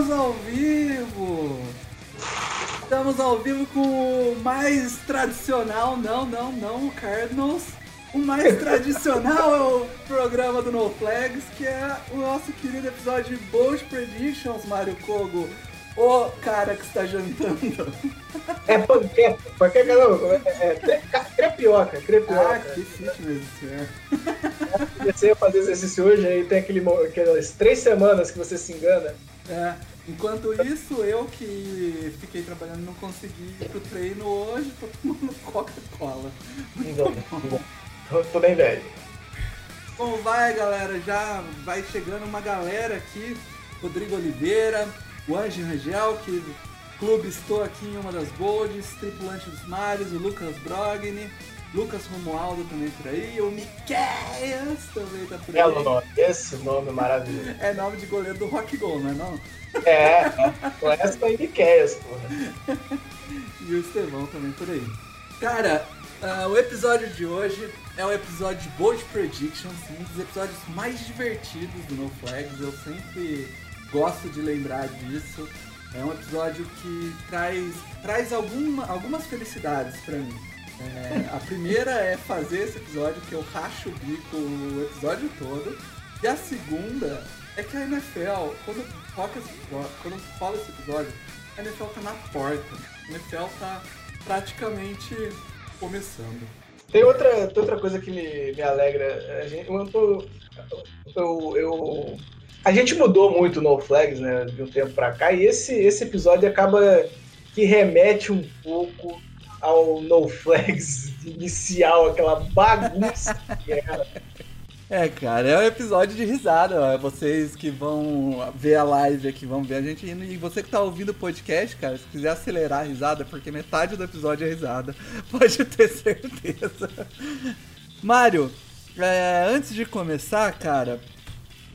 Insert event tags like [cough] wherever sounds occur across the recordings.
Estamos ao vivo! Estamos ao vivo com o mais tradicional, não, não, não, o Cardinals. O mais tradicional é o programa do No Flags, que é o nosso querido episódio de Bold Predictions, Mario Kogo. O cara que está jantando. É panqueca, panqueca não, é, é cre- crepioca, crepioca. Ah, que fitness, senhor. Comecei a fazer exercício hoje, aí tem aquele, aquelas três semanas que você se engana. É, enquanto isso, eu que fiquei trabalhando não consegui ir pro treino hoje, tô tomando [laughs] Coca-Cola. Então, tô, tô bem velho. Bom, vai galera, já vai chegando uma galera aqui. Rodrigo Oliveira, o Anjo Rangel, que clube estou aqui em uma das bolds, tripulante dos mares, o Lucas Brogni, Lucas Romualdo também por aí, o Miqueias também tá por aí. nome, esse nome maravilhoso. É nome de goleiro do Rock Go, não é não? É, com essa aí Miqueias, porra. [laughs] E o Estevão também por aí. Cara, ah, o episódio de hoje é o episódio de Bold Predictions, um dos episódios mais divertidos do No Flags. Eu sempre gosto de lembrar disso. É um episódio que traz, traz alguma, algumas felicidades pra mim. É, a primeira é fazer esse episódio que eu racho o bico o episódio todo. E a segunda é que a NFL, quando toca esse quando fala esse episódio, a NFL tá na porta. A NFL tá praticamente começando. Tem outra, tem outra coisa que me, me alegra. A gente, eu, tô, eu, eu- a gente mudou muito no Flags, né, de um tempo pra cá, e esse, esse episódio acaba que remete um pouco ao No Flags inicial, aquela bagunça que era. É, cara, é um episódio de risada. ó. Vocês que vão ver a live aqui, vão ver a gente indo. E você que tá ouvindo o podcast, cara, se quiser acelerar a risada, porque metade do episódio é risada, [laughs] pode ter certeza. Mário, é, antes de começar, cara,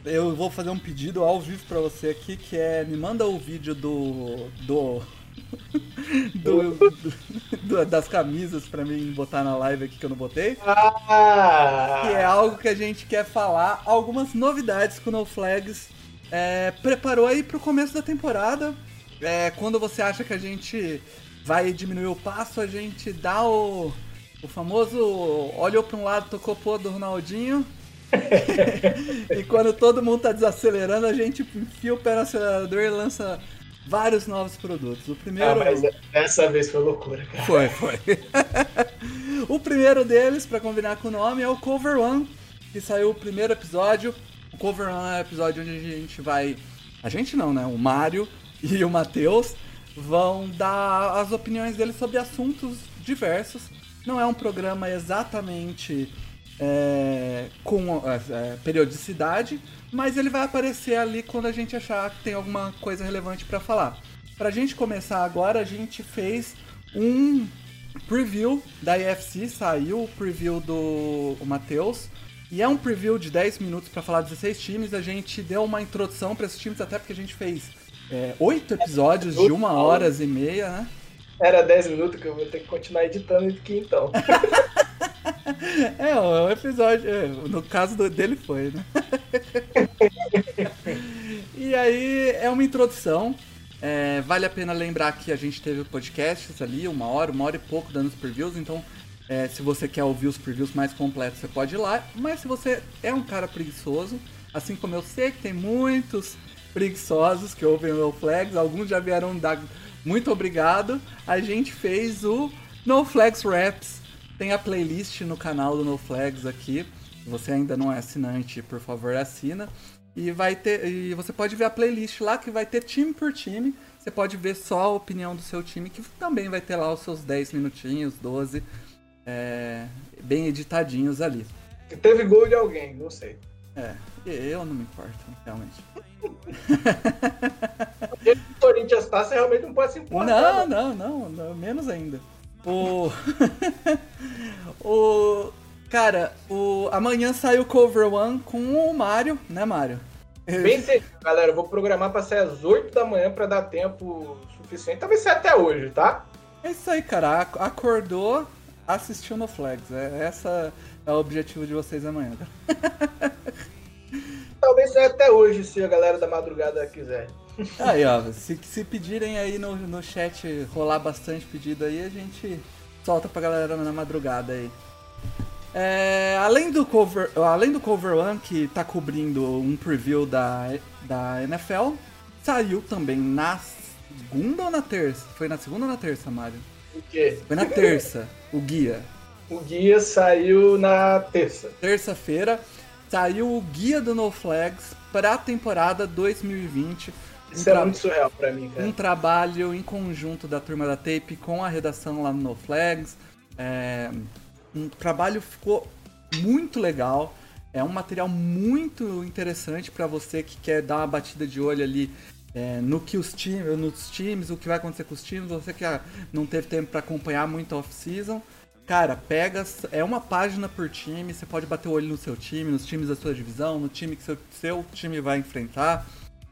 eu vou fazer um pedido ao vivo pra você aqui, que é me manda o vídeo do. do. [laughs] do- do- das camisas pra mim botar na live aqui que eu não botei Ah! que é algo que a gente quer falar, algumas novidades que o No Flags é, preparou aí pro começo da temporada. É, quando você acha que a gente vai diminuir o passo, a gente dá o, o famoso olhou para um lado, tocou pro outro do Ronaldinho. [laughs] [laughs] e quando todo mundo tá desacelerando, a gente enfia o pé no acelerador e lança vários novos produtos. O primeiro. Ah, mas dessa vez foi loucura, cara. Foi, foi. [laughs] o primeiro deles, pra combinar com o nome, é o Cover One, que saiu o primeiro episódio. O Cover One é o episódio onde a gente vai. A gente não, né? O Mário e o Matheus vão dar as opiniões deles sobre assuntos diversos. Não é um programa exatamente é, com é, periodicidade, mas ele vai aparecer ali quando a gente achar que tem alguma coisa relevante pra falar. Pra gente começar agora, a gente fez um preview da IFC, saiu o preview do Matheus. E é um preview de 10 minutos pra falar 16 times. A gente deu uma introdução pra esses times, até porque a gente fez é, 8 episódios de uma hora e meia, né? Era 10 minutos que eu vou ter que continuar editando aqui então. [laughs] [laughs] É, o episódio. é, No caso dele foi, né? [laughs] e aí é uma introdução. é, vale a pena lembrar que a gente teve podcasts ali, uma hora, uma hora e pouco dando os previews, então é, se você quer ouvir os previews mais completos, você pode ir lá. Mas se você é um cara preguiçoso, assim como eu sei que tem muitos preguiçosos que ouvem o Flags, alguns já vieram dar muito obrigado. A gente fez o No Flags Raps. Tem a playlist no canal do No Flags aqui. Se você ainda não é assinante, por favor, assina. E vai ter. E você pode ver a playlist lá que vai ter time por time. Você pode ver só a opinião do seu time, que também vai ter lá os seus 10 minutinhos, 12. É, bem editadinhos ali. Teve gol de alguém, não sei. É, eu não me importo, realmente. [laughs] o Corinthians tá, você realmente não pode se importar. Não, não, não, não menos ainda. O. [laughs] o. Cara, o... amanhã sai o Cover One com o Mario, né, Mario? Bem galera. Eu vou programar pra sair às 8 da manhã pra dar tempo suficiente. Talvez saia até hoje, tá? É isso aí, cara. Acordou, assistiu no Flags. É, essa é o objetivo de vocês amanhã. [laughs] Talvez saia até hoje, se a galera da madrugada quiser. Aí, ó, se, se pedirem aí no, no chat rolar bastante pedido aí, a gente solta pra galera na madrugada aí. É, além, do cover, além do Cover One, que tá cobrindo um preview da, da NFL, saiu também na segunda ou na terça? Foi na segunda ou na terça, Mário? O quê? Foi na terça, o guia. O guia saiu na terça. Terça-feira saiu o guia do No Flags para a temporada 2020. Isso um é muito surreal pra mim, cara. Um trabalho em conjunto da turma da Tape com a redação lá no No Flags. É, um trabalho ficou muito legal. É um material muito interessante para você que quer dar uma batida de olho ali é, no que os times, nos times, o que vai acontecer com os times. Você que não teve tempo para acompanhar muito a off-season, cara, pega, é uma página por time. Você pode bater o olho no seu time, nos times da sua divisão, no time que seu, seu time vai enfrentar.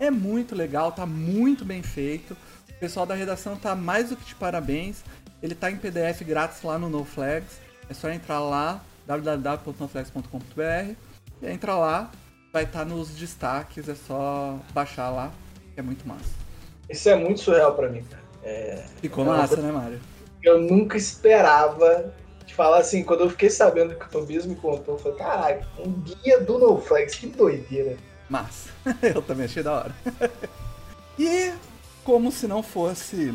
É muito legal, tá muito bem feito. O pessoal da redação tá mais do que de parabéns. Ele tá em PDF grátis lá no No Flags. É só entrar lá, www.noflex.com.br, e entra lá, vai estar tá nos destaques, é só baixar lá, que é muito massa. Isso é muito surreal para mim, cara. É... Ficou é massa, né, Mário? Eu nunca esperava te falar assim, quando eu fiquei sabendo que o Tobias me contou, eu falei, caralho, um guia do NoFlex, que doideira. Massa. [laughs] eu também achei da hora. [laughs] e como se não fosse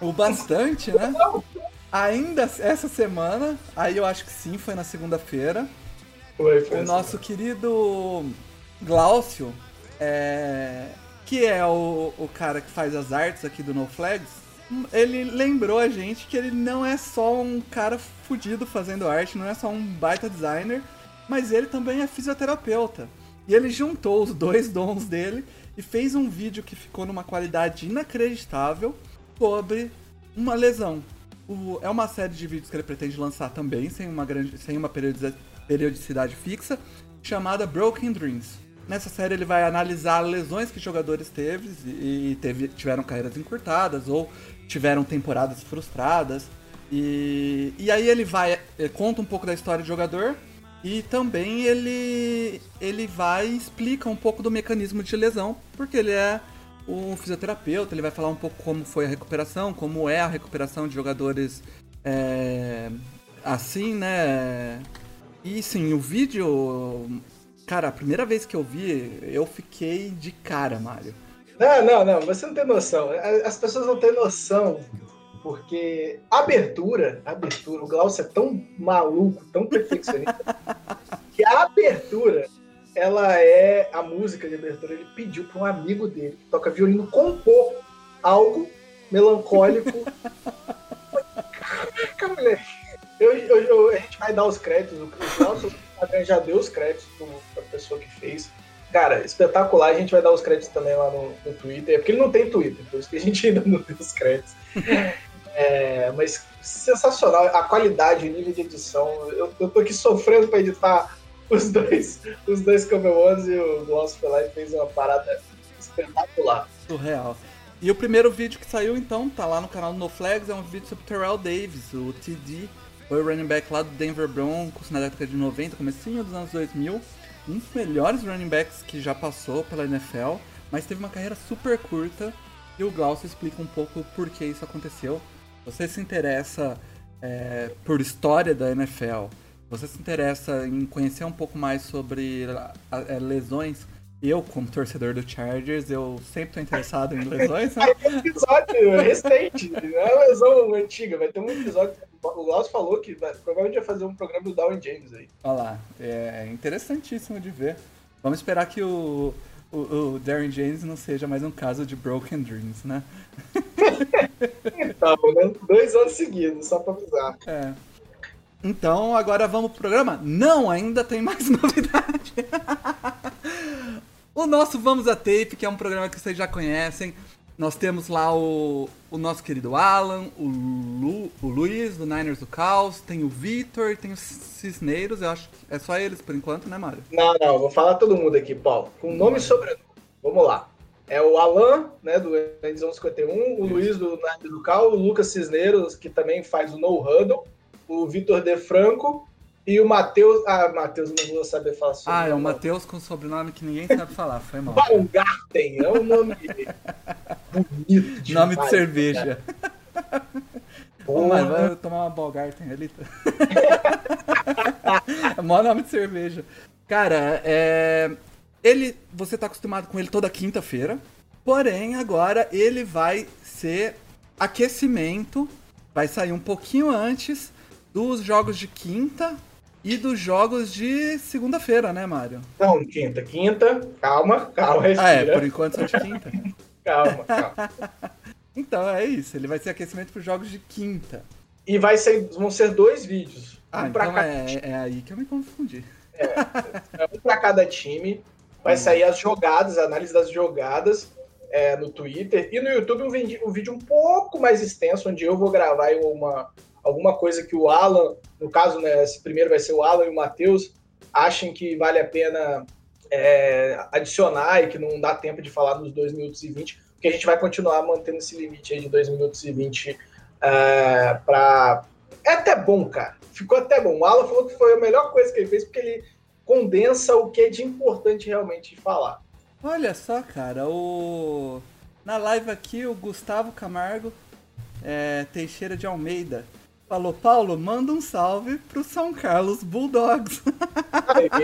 o bastante, né? Ainda essa semana, aí eu acho que sim, foi na segunda-feira. O nosso querido Glaucio, é, que é o, o cara que faz as artes aqui do No Flags, ele lembrou a gente que ele não é só um cara fudido fazendo arte, não é só um baita designer, mas ele também é fisioterapeuta. E ele juntou os dois dons dele e fez um vídeo que ficou numa qualidade inacreditável sobre uma lesão. O, é uma série de vídeos que ele pretende lançar também, sem uma, grande, sem uma periodicidade fixa, chamada Broken Dreams. Nessa série ele vai analisar lesões que jogadores teve e teve, tiveram carreiras encurtadas ou tiveram temporadas frustradas. E, e aí ele vai eh, conta um pouco da história do jogador e também ele ele vai explica um pouco do mecanismo de lesão, porque ele é um fisioterapeuta, ele vai falar um pouco como foi a recuperação, como é a recuperação de jogadores é, assim, né? E sim, o vídeo. Cara, a primeira vez que eu vi, eu fiquei de cara, Mário. Não, não, não, você não tem noção. As pessoas não têm noção, porque abertura, abertura, o Glaucio é tão maluco, tão perfeccionista, [laughs] que a abertura ela é a música de abertura. Ele pediu para um amigo dele que toca violino compor algo melancólico. [laughs] Caraca, moleque. Eu, eu, eu, a gente vai dar os créditos. O nosso já deu os créditos para a pessoa que fez. Cara, espetacular. A gente vai dar os créditos também lá no, no Twitter. Porque ele não tem Twitter, por isso que a gente ainda não deu os créditos. [laughs] É, mas sensacional. A qualidade, o nível de edição. Eu, eu tô aqui sofrendo para editar os dois, os dois Camelons e o Gloss Life fez uma parada espetacular. Surreal. E o primeiro vídeo que saiu então, tá lá no canal do No Flags, é um vídeo sobre Terrell Davis, o TD, foi o running back lá do Denver Broncos na década de 90, comecinho dos anos 2000. Um dos melhores running backs que já passou pela NFL, mas teve uma carreira super curta e o Glaucio explica um pouco por que isso aconteceu. Você se interessa é, por história da NFL, você se interessa em conhecer um pouco mais sobre é, lesões, eu, como torcedor do Chargers, eu sempre estou interessado em lesões. Né? [laughs] Um episódio recente, não é uma lesão antiga, vai ter um episódio. O Glaucio falou que vai, provavelmente vai fazer um programa do Down James aí. Olha lá, é interessantíssimo de ver. Vamos esperar que o, o, o Darren James não seja mais um caso de Broken Dreams, né? então, né? Dois anos seguidos, só pra avisar. É. Então agora vamos pro programa? Não, ainda tem mais [laughs] novidade. o nosso Vamos a Tape, que é um programa que vocês já conhecem. Nós temos lá o, o nosso querido Alan, o, Lu, o Luiz, do Niners do Caos, tem o Vitor, tem os Cisneiros, eu acho que é só eles por enquanto, né, Mário? Não, não, vou falar todo mundo aqui, Paulo. Com nome e sobrenome. Vamos lá. É o Alan, né, do Edição 51, o Luiz do Niners do Caos, o Lucas Cisneiros, que também faz o No Huddle, o Vitor De Franco e o Matheus. Ah, Matheus, não vou saber falar sobre Ah, é o Matheus com sobrenome que ninguém sabe falar, foi mal. Baumgarten, é um nome [laughs] bonito. Demais, nome de cerveja. Pô, mas vai tomar uma Baumgarten ali. [laughs] é maior nome de cerveja. Cara, é... ele, você tá acostumado com ele toda quinta-feira. Porém, agora ele vai ser aquecimento. Vai sair um pouquinho antes dos jogos de quinta e dos jogos de segunda-feira, né, Mário? Não, quinta. Quinta, calma, calma, respira. Ah, é, por enquanto só de quinta. [laughs] calma, calma. [laughs] então, é isso. Ele vai ser aquecimento para os jogos de quinta. E vai ser, vão ser dois vídeos. Ah, um então é, é, aí que eu me confundi. É, é um para cada time. Vai hum. sair as jogadas, a análise das jogadas é, no Twitter. E no YouTube um vídeo, um vídeo um pouco mais extenso, onde eu vou gravar uma, alguma coisa que o Alan, no caso, né, esse primeiro vai ser o Alan e o Matheus, achem que vale a pena é, adicionar e que não dá tempo de falar nos 2 minutos e 20, porque a gente vai continuar mantendo esse limite aí de 2 minutos e 20 é, para. É até bom, cara. Ficou até bom. O Alan falou que foi a melhor coisa que ele fez, porque ele condensa o que é de importante realmente falar. Olha só, cara, o. Na live aqui, o Gustavo Camargo é, Teixeira de Almeida Falou, Paulo, manda um salve pro São Carlos Bulldogs.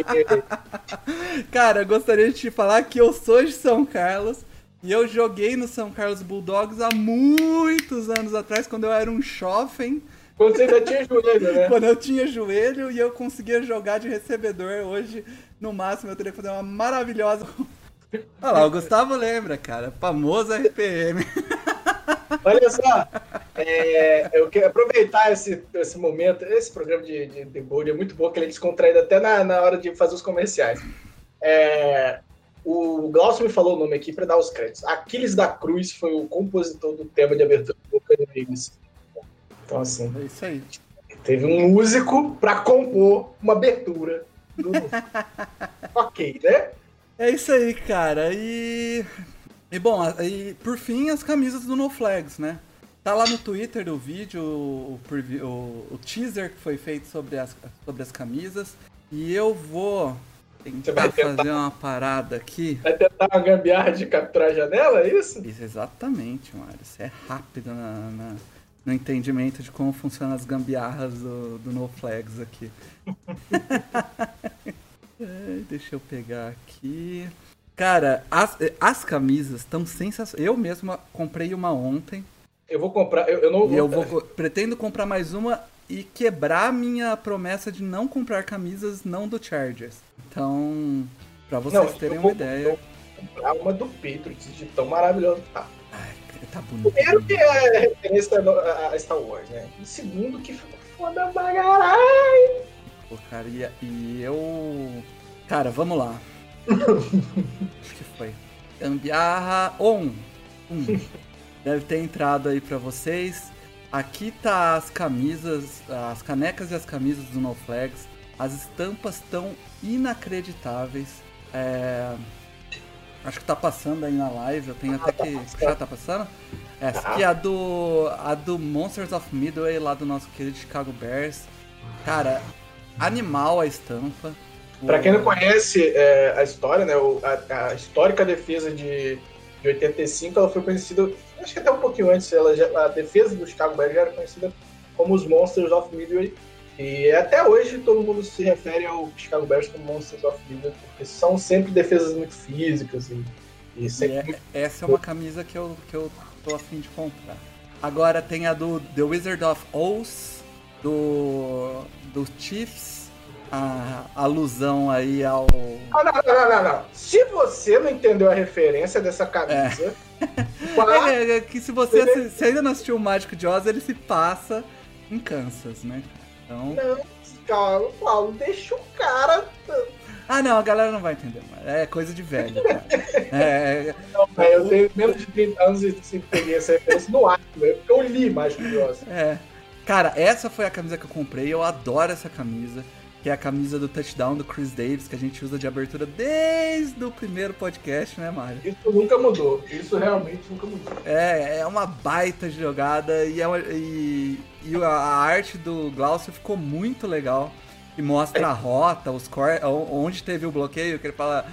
[laughs] Cara, eu gostaria de te falar que eu sou de São Carlos e eu joguei no São Carlos Bulldogs há muitos anos atrás, quando eu era um jovem. Quando você ainda tinha joelho, né? [laughs] quando eu tinha joelho e eu conseguia jogar de recebedor. Hoje, no máximo, eu teria que fazer uma maravilhosa. [laughs] Olha lá, o Gustavo lembra, cara. Famoso RPM. Olha só, é, eu quero aproveitar esse, esse momento, esse programa de, de, de é muito bom, que ele é descontraído até na, na hora de fazer os comerciais. É, o Glaucio me falou o nome aqui para dar os créditos. Aquiles da Cruz foi o compositor do tema de abertura do Boca Então, assim. É isso aí. Teve um músico para compor uma abertura do. [laughs] ok, né? É isso aí, cara. E e bom, e por fim as camisas do No Flags, né? Tá lá no Twitter do vídeo o, o, o teaser que foi feito sobre as, sobre as camisas. E eu vou tentar, tentar, fazer uma parada aqui. Vai tentar uma gambiarra de capturar a janela, é isso? Isso, exatamente, Mário. Isso é rápido na, na, no entendimento de como funcionam as gambiarras do, do No Flags aqui. [laughs] [laughs] deixa eu pegar aqui. Cara, as, as camisas estão sensacionais. Eu mesmo comprei uma ontem. Eu vou comprar, eu, eu não vou... eu vou. Pretendo comprar mais uma e quebrar minha promessa de não comprar camisas não do Chargers. Então, pra vocês não, terem uma ideia. Eu vou comprar uma do Patriots, de tão maravilhoso tá. Ai, tá bonito. Primeiro que é referência a Star Wars, né? E segundo que ficou foda pra caralho. Pô, cara, e, e eu. Cara, vamos lá. Acho que foi. Gambiarra on. Deve ter entrado aí para vocês. Aqui tá as camisas, as canecas e as camisas do No Flags. As estampas estão inacreditáveis. É... Acho que tá passando aí na live. Eu tenho até que. Já tá passando? Essa aqui é a do. a do Monsters of Midway, lá do nosso querido Chicago Bears. Cara, animal a estampa. Para quem não conhece é, a história, né, a, a, histórica defesa de, de 85, ela foi conhecida, acho que até um pouquinho antes, ela já, a defesa do Chicago Bears já era conhecida como os Monsters of Midway. E até hoje todo mundo se refere ao Chicago Bears como Monsters of Midway, porque são sempre defesas muito físicas e, e sempre... É, essa é uma camisa que eu, que eu tô afim de comprar. Agora tem a do The Wizard of Oz, do, do Chiefs, a alusão aí ao. Ah, não, não, não, não, Se você não entendeu a referência dessa camisa. É. é, é que se você se, ainda não assistiu o Mágico de Oz, ele se passa em Kansas, né? Então... Não, calma, Paulo, deixa o cara. Ah, não, a galera não vai entender, mano. É coisa de velho, cara. [laughs] É, Não, velho, eu tenho menos de 30 anos e sempre peguei essa referência no ar, velho, porque eu li mais curioso. é. Cara, essa foi a camisa que eu comprei. Eu adoro essa camisa. Que é a camisa do touchdown do Chris Davis, que a gente usa de abertura desde o primeiro podcast, né, Mário? Isso nunca mudou. Isso realmente nunca mudou. É, é uma baita jogada e, é uma- e, e a a arte do Glaucio ficou muito legal. E mostra a rota, os cor, onde teve o bloqueio, que ele fala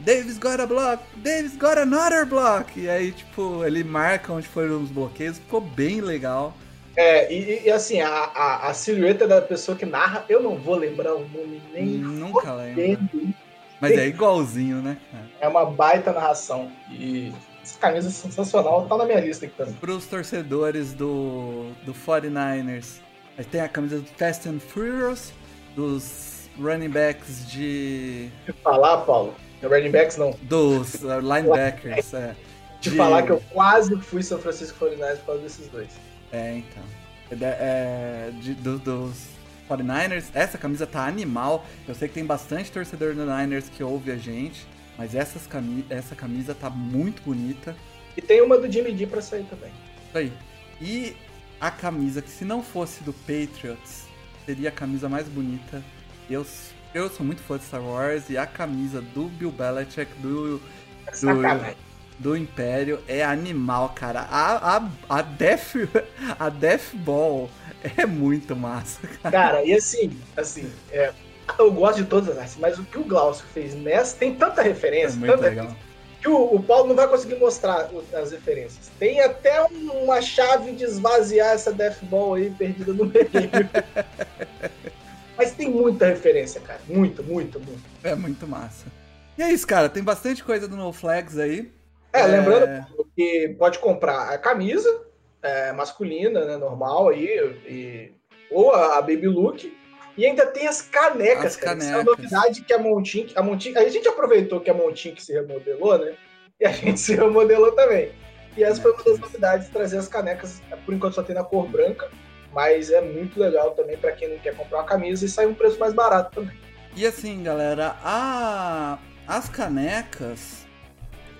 Davis got a block, Davis got another block. E aí, tipo, ele marca onde foram os bloqueios, ficou bem legal. É, e, e, assim, a, a, a silhueta da pessoa que narra, eu não vou lembrar o nome nem Nunca lembro. Mas é igualzinho, né? É uma baita narração. E essa camisa é sensacional, tá na minha lista aqui também. Para os torcedores do, do 49ers, aí tem a camisa do Fast and Furious, dos running backs de. Te falar, Paulo, running backs não. dos uh, linebackers. é, Te de- falar que eu quase fui São Francisco 49ers por causa desses dois. É, então. É, de- é, de- do- dos 49ers, essa camisa tá animal. Eu sei que tem bastante torcedor do Niners que ouve a gente, mas essas cami essa camisa tá muito bonita. E tem uma do Jimmy D pra sair também. Isso aí. E a camisa, que se não fosse do Patriots, seria a camisa mais bonita. Eu, eu sou muito fã de Star Wars e a camisa do Bill Belichick, do, Sacanagem. Do Império, é animal, cara. A, a, a, Death, a Death Ball é muito massa, cara. Cara, e assim, assim, é, eu gosto de todas as artes, mas o que o Glaucio fez nessa tem tanta É referência, muito tanta legal. que o, o Paulo não vai conseguir mostrar as referências. Tem até um- uma chave de esvaziar essa Death Ball aí perdida no meio. [laughs] Mas tem muita referência, cara. Muita, muita, muita. É muito massa. E é isso, cara. Tem bastante coisa do No Flags aí. É, É. lembrando que pode comprar a camisa é, masculina, né, normal aí, e- ou a, a Baby Look. E ainda tem as canecas, As cara. É canecas. novidade que a Montink, a Montink, a gente aproveitou que a Montink se remodelou, né? E a gente se remodelou também. E essa foi uma das novidades, trazer as canecas, por enquanto só tem na cor branca, mas é muito legal também para quem não quer comprar uma camisa e sai um preço mais barato também. E assim, galera, a... as canecas.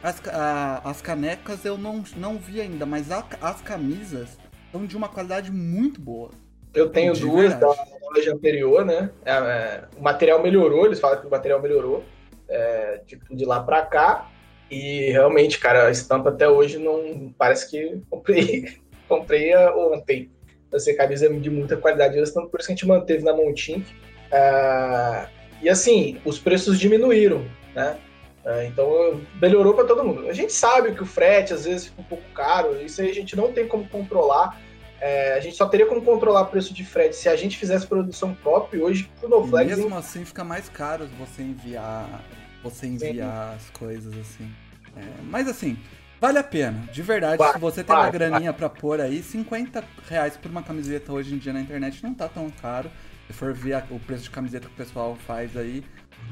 As, a- as canecas eu não, não vi ainda, mas a- as camisas são de uma qualidade muito boa. Eu tenho De duas da verdade. loja anterior, né? É, é, o material melhorou, eles falam que o material melhorou é, tipo, de lá pra cá. E realmente, cara, a estampa até hoje não. Parece que [laughs] comprei, comprei ontem. Essa camisa é de muita qualidade, então por isso que a gente manteve na Montink. Ah, e assim, os preços diminuíram, né? Ah, então melhorou para todo mundo. A gente sabe que o frete às vezes fica um pouco caro, isso aí a gente não tem como controlar. É, a gente só teria como controlar o preço de frete se a gente fizesse produção própria. E hoje, o E NoFlex mesmo assim fica mais caro você enviar. Você enviar as coisas assim. É, mas assim, vale a pena. De verdade, Vai, se você tem uma vai, graninha pra pôr aí, 50 reais por uma camiseta hoje em dia na internet não tá tão caro. Se for ver a- o preço de camiseta que o pessoal faz aí,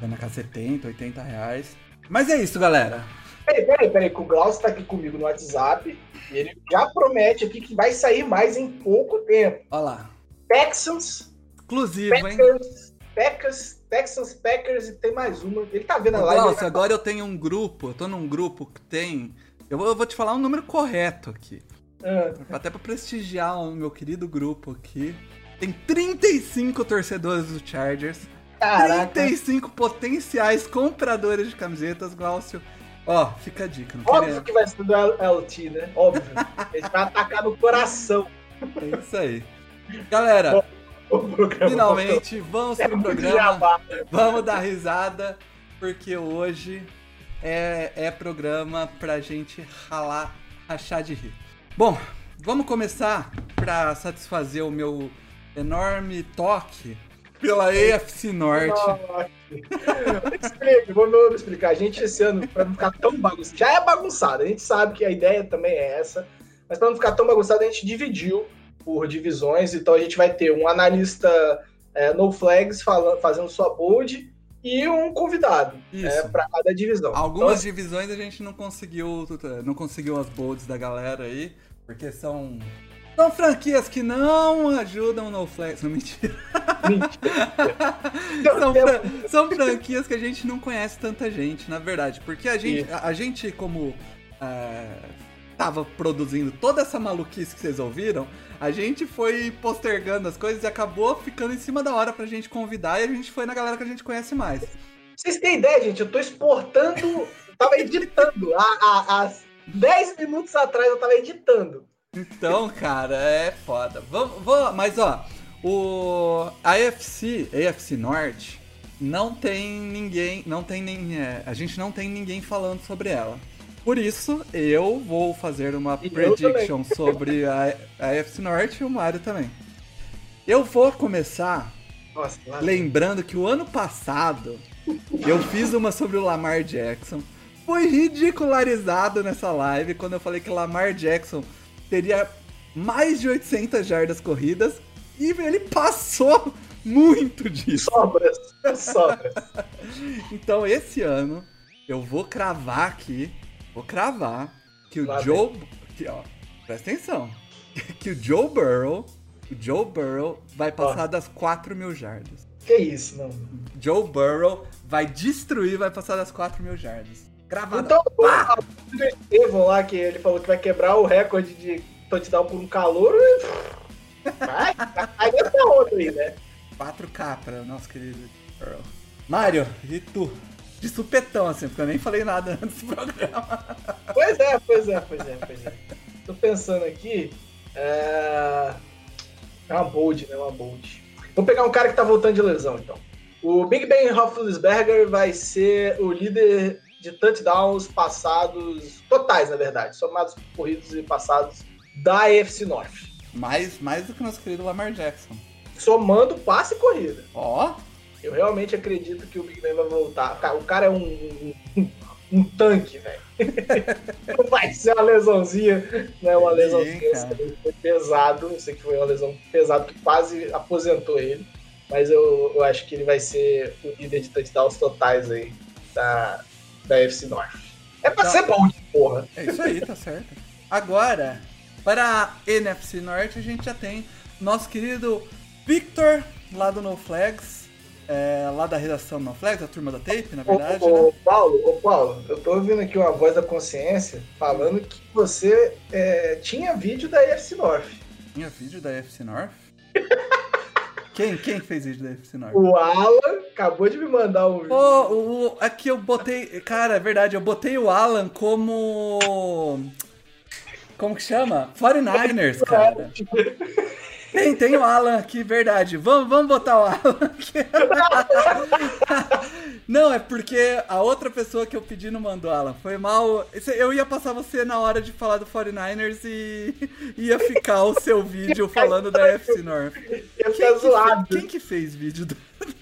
tá na casa 70, 80 reais. Mas é isso, galera. Peraí, peraí, peraí, que o Glaucio tá aqui comigo no WhatsApp e ele já promete aqui que vai sair mais em pouco tempo. Olha lá. Texans, Exclusivo, hein? Packers, Packers, Texans, Packers e tem mais uma. Ele tá vendo a live. Glaucio, agora eu tenho um grupo, eu tô num grupo que tem. Eu vou, eu vou te falar um número correto aqui. Ah, Até pra prestigiar o meu querido grupo aqui. Tem 35 torcedores do Chargers. Caraca. 35 potenciais compradores de camisetas, Glaucio. Ó, fica a dica, não Óbvio queria... que vai ser do LT, né? Óbvio. Ele vai atacar no coração É isso aí. Galera, finalmente vamos É pro programa. jabá. Vamos dar risada, porque hoje é, é programa pra gente ralar, rachar de rir. Bom, vamos começar pra satisfazer o meu enorme toque pela AFC Norte. Explica, vamos explicar. A gente esse ano, pra não ficar tão bagunçado, já é bagunçado, a gente sabe que a ideia também é essa, mas pra não ficar tão bagunçado, a gente dividiu por divisões, então a gente vai ter um analista é, no flags falando, fazendo sua bold e um convidado é, para cada divisão. Algumas Então, divisões a gente não conseguiu, não conseguiu as bolds da galera aí, porque são São franquias que não ajudam no Flex. Não, mentira. são, fra- são franquias que a gente não conhece tanta gente, na verdade. Porque a gente, a, a gente como é, tava produzindo toda essa maluquice que vocês ouviram, a gente foi postergando as coisas e acabou ficando em cima da hora pra gente convidar e a gente foi na galera que a gente conhece mais. Vocês têm ideia, gente? Eu tô exportando. eu tava editando. Há, há, há 10 minutos atrás eu tava editando. Então, cara, é foda. Vamos, vamos- mas ó, o AFC, AFC Norte, não tem ninguém, não tem nem, é, a gente não tem ninguém falando sobre ela. Por isso, eu vou fazer uma E prediction sobre a, a AFC Norte e o Mario também. Eu vou começar Nossa, lembrando que o ano passado eu fiz uma sobre o Lamar Jackson. Fui ridicularizado nessa live quando eu falei que Lamar Jackson teria mais de 800 jardas corridas e ele passou muito disso. sobras. Sobras. [laughs] Então esse ano eu vou cravar aqui, vou cravar que o Lá Joe, que, ó, presta atenção, [laughs] que o Joe Burrow, o Joe Burrow vai passar das 4 mil jardas. Que isso, não. Joe Burrow vai destruir, vai passar das 4 mil jardas. Gravado. Então, o do Estevão lá, que ele falou que vai quebrar o recorde de touchdown por um calor. Vai, aí essa outra aí, né? 4K para o nosso querido Burrow. Mário, e tu? De supetão, assim, porque eu nem falei nada [laughs] antes do programa. Pois é, pois é, pois é, pois é. Tô pensando aqui. É, é uma bold, né? Uma bold. Vou pegar um cara que tá voltando de lesão, então. O Big Ben Roethlisberger vai ser o líder de touchdowns passados, totais, na verdade, somados corridos e passados da AFC Norte. Mais, mais do que nosso querido Lamar Jackson. Somando passe e corrida. Ó, Eu realmente acredito que o Big Ben vai voltar. O cara é um, um, um tanque, velho. [laughs] Vai ser uma lesãozinha, né? Uma lesãozinha assim, foi pesado. Eu sei que foi uma lesão pesada que quase aposentou ele. Mas eu, eu acho que ele vai ser o líder de touchdowns totais aí da, da FC Norte. É pra Então- ser bom de porra. é isso aí, tá certo. Agora, para a NFC Norte, a gente já tem nosso querido Victor, lá do No Flags, é, lá da redação No Flags, a turma da Tape, na Ô, verdade, ô, né? Paulo, ô, Paulo, eu tô ouvindo aqui uma voz da consciência falando que você é, tinha vídeo da FC Norte. Tinha vídeo da FC North. [laughs] Quem, quem fez vídeo da FC North? O Alan acabou de me mandar um vídeo. Pô, o, o- aqui eu botei. Cara, é verdade, eu botei o Alan como. Como que chama? 49ers, [laughs] cara. Tem, tem o Alan aqui, verdade. Vamos, vamos botar o Alan aqui. [laughs] Não, é porque a outra pessoa que eu pedi não mandou, Alan. Foi mal. Eu ia passar você na hora de falar do 49ers e ia ficar o seu vídeo falando da FC North. Ia Quem que, zoado. quem que fez vídeo do-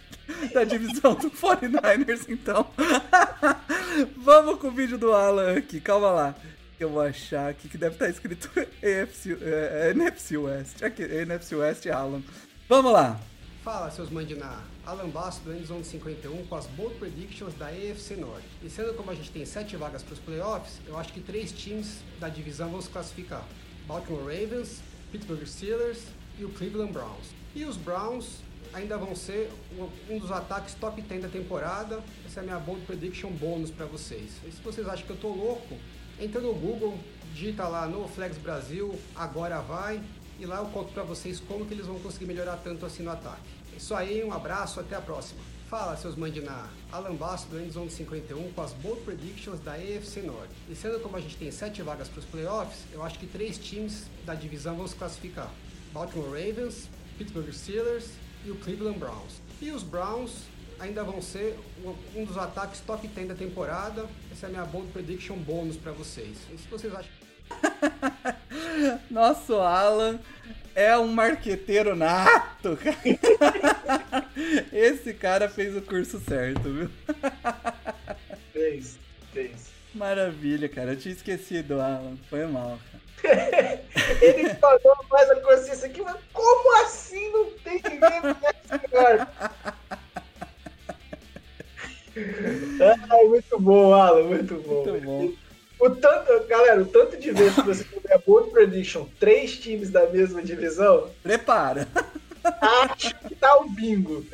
[laughs] da divisão do 49ers, então? [laughs] Vamos com o vídeo do Alan aqui, calma lá. Eu vou achar aqui que deve estar escrito [laughs] AFC, é, NFC West. Aqui, NFC West Alan. Vamos lá. Fala, seus mandiná. Alan Basso do Endzone 51 com as Bold Predictions da AFC Norte. E sendo como a gente tem sete vagas para os playoffs, eu acho que três times da divisão vão se classificar. Baltimore Ravens, Pittsburgh Steelers e o Cleveland Browns. E os Browns ainda vão ser um, um dos ataques top 10 da temporada. Essa é a minha Bold Prediction bônus para vocês. E se vocês acham que eu tô louco, entra no Google, digita lá no Flex Brasil, agora vai, e lá eu conto pra vocês como que eles vão conseguir melhorar tanto assim no ataque. É Isso aí, um abraço, até a próxima. Fala, seus mandiná. Alan Basso do Endzone 51 com as Bold Predictions da AFC Norte. E sendo como a gente tem sete vagas para os playoffs, eu acho que três times da divisão vão se classificar. Baltimore Ravens, Pittsburgh Steelers e o Cleveland Browns. E os Browns ainda vão ser um, dos ataques top 10 da temporada. Essa é a minha Bold Prediction bônus para vocês. E se vocês acham [laughs] Nosso Alan é um marqueteiro nato, cara. Esse cara fez o curso certo, viu? Fez, fez. Maravilha, cara. Eu tinha esquecido, Alan. Foi mal, cara. [laughs] Ele falou mais a consciência aqui, mas como assim não tem ninguém FC Norte? [laughs] Ai, muito bom, Alan, muito bom. Muito bom. O tanto, galera, o tanto de vezes que você puder bold prediction, três times da mesma divisão, Prepara. acho que tá o bingo.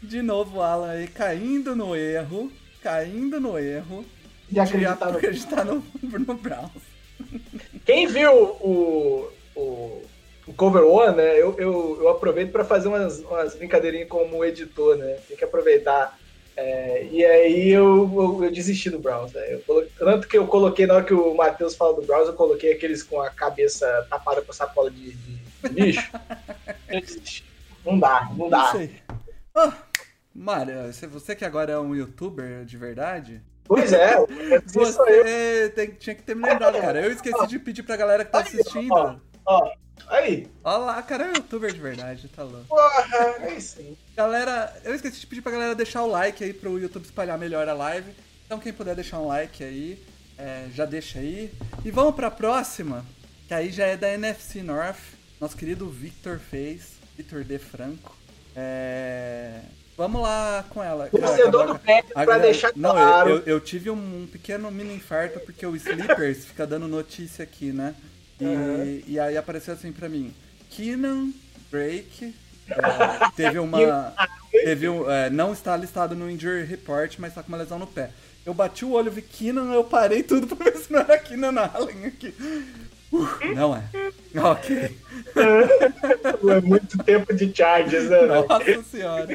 De novo, Alan aí caindo no erro. Caindo no erro. De acreditar no... acreditar no, [laughs] no Browns. Quem viu o, o, o Cover One, né? Eu, eu, eu aproveito para fazer umas, umas brincadeirinhas como editor, né? Tem que aproveitar. É, e aí eu, eu, eu, desisti do Browns, né? Eu coloquei, tanto que eu coloquei, na hora que o Matheus fala do Browns, eu coloquei aqueles com a cabeça tapada com sacola de, de, de lixo. [laughs] eu desisti. Não dá, não dá. Não sei. Oh, Mário, você que agora é um youtuber de verdade, Pois é, você tem, tinha que ter me lembrado, cara. Eu esqueci de pedir pra galera que tá assistindo. Ó, aí. Olha lá, cara, é um youtuber de verdade, tá louco. Porra, é aí. Galera, eu esqueci de pedir pra galera deixar o like aí pro YouTube espalhar melhor a live. Então quem puder deixar um like aí, é, já deixa aí. E vamos pra próxima, que aí já é da NFC North. Nosso querido Victor fez, Victor De Franco. É... Vamos lá com ela. Torcedor do Packers, pra deixar Não, claro. eu, eu, eu tive um pequeno mini infarto porque o Sleepers fica dando notícia aqui, né? E, Uhum. e aí apareceu assim pra mim: Keenan, Drake, é, [laughs] teve uma. Teve um, é, não está listado no Injury Report, mas tá com uma lesão no pé. Eu bati o olho, vi Keenan, eu parei tudo pra ver se não era Keenan Allen aqui. Uh, não é. Ok. [laughs] É muito tempo de charges, né? Nossa senhora.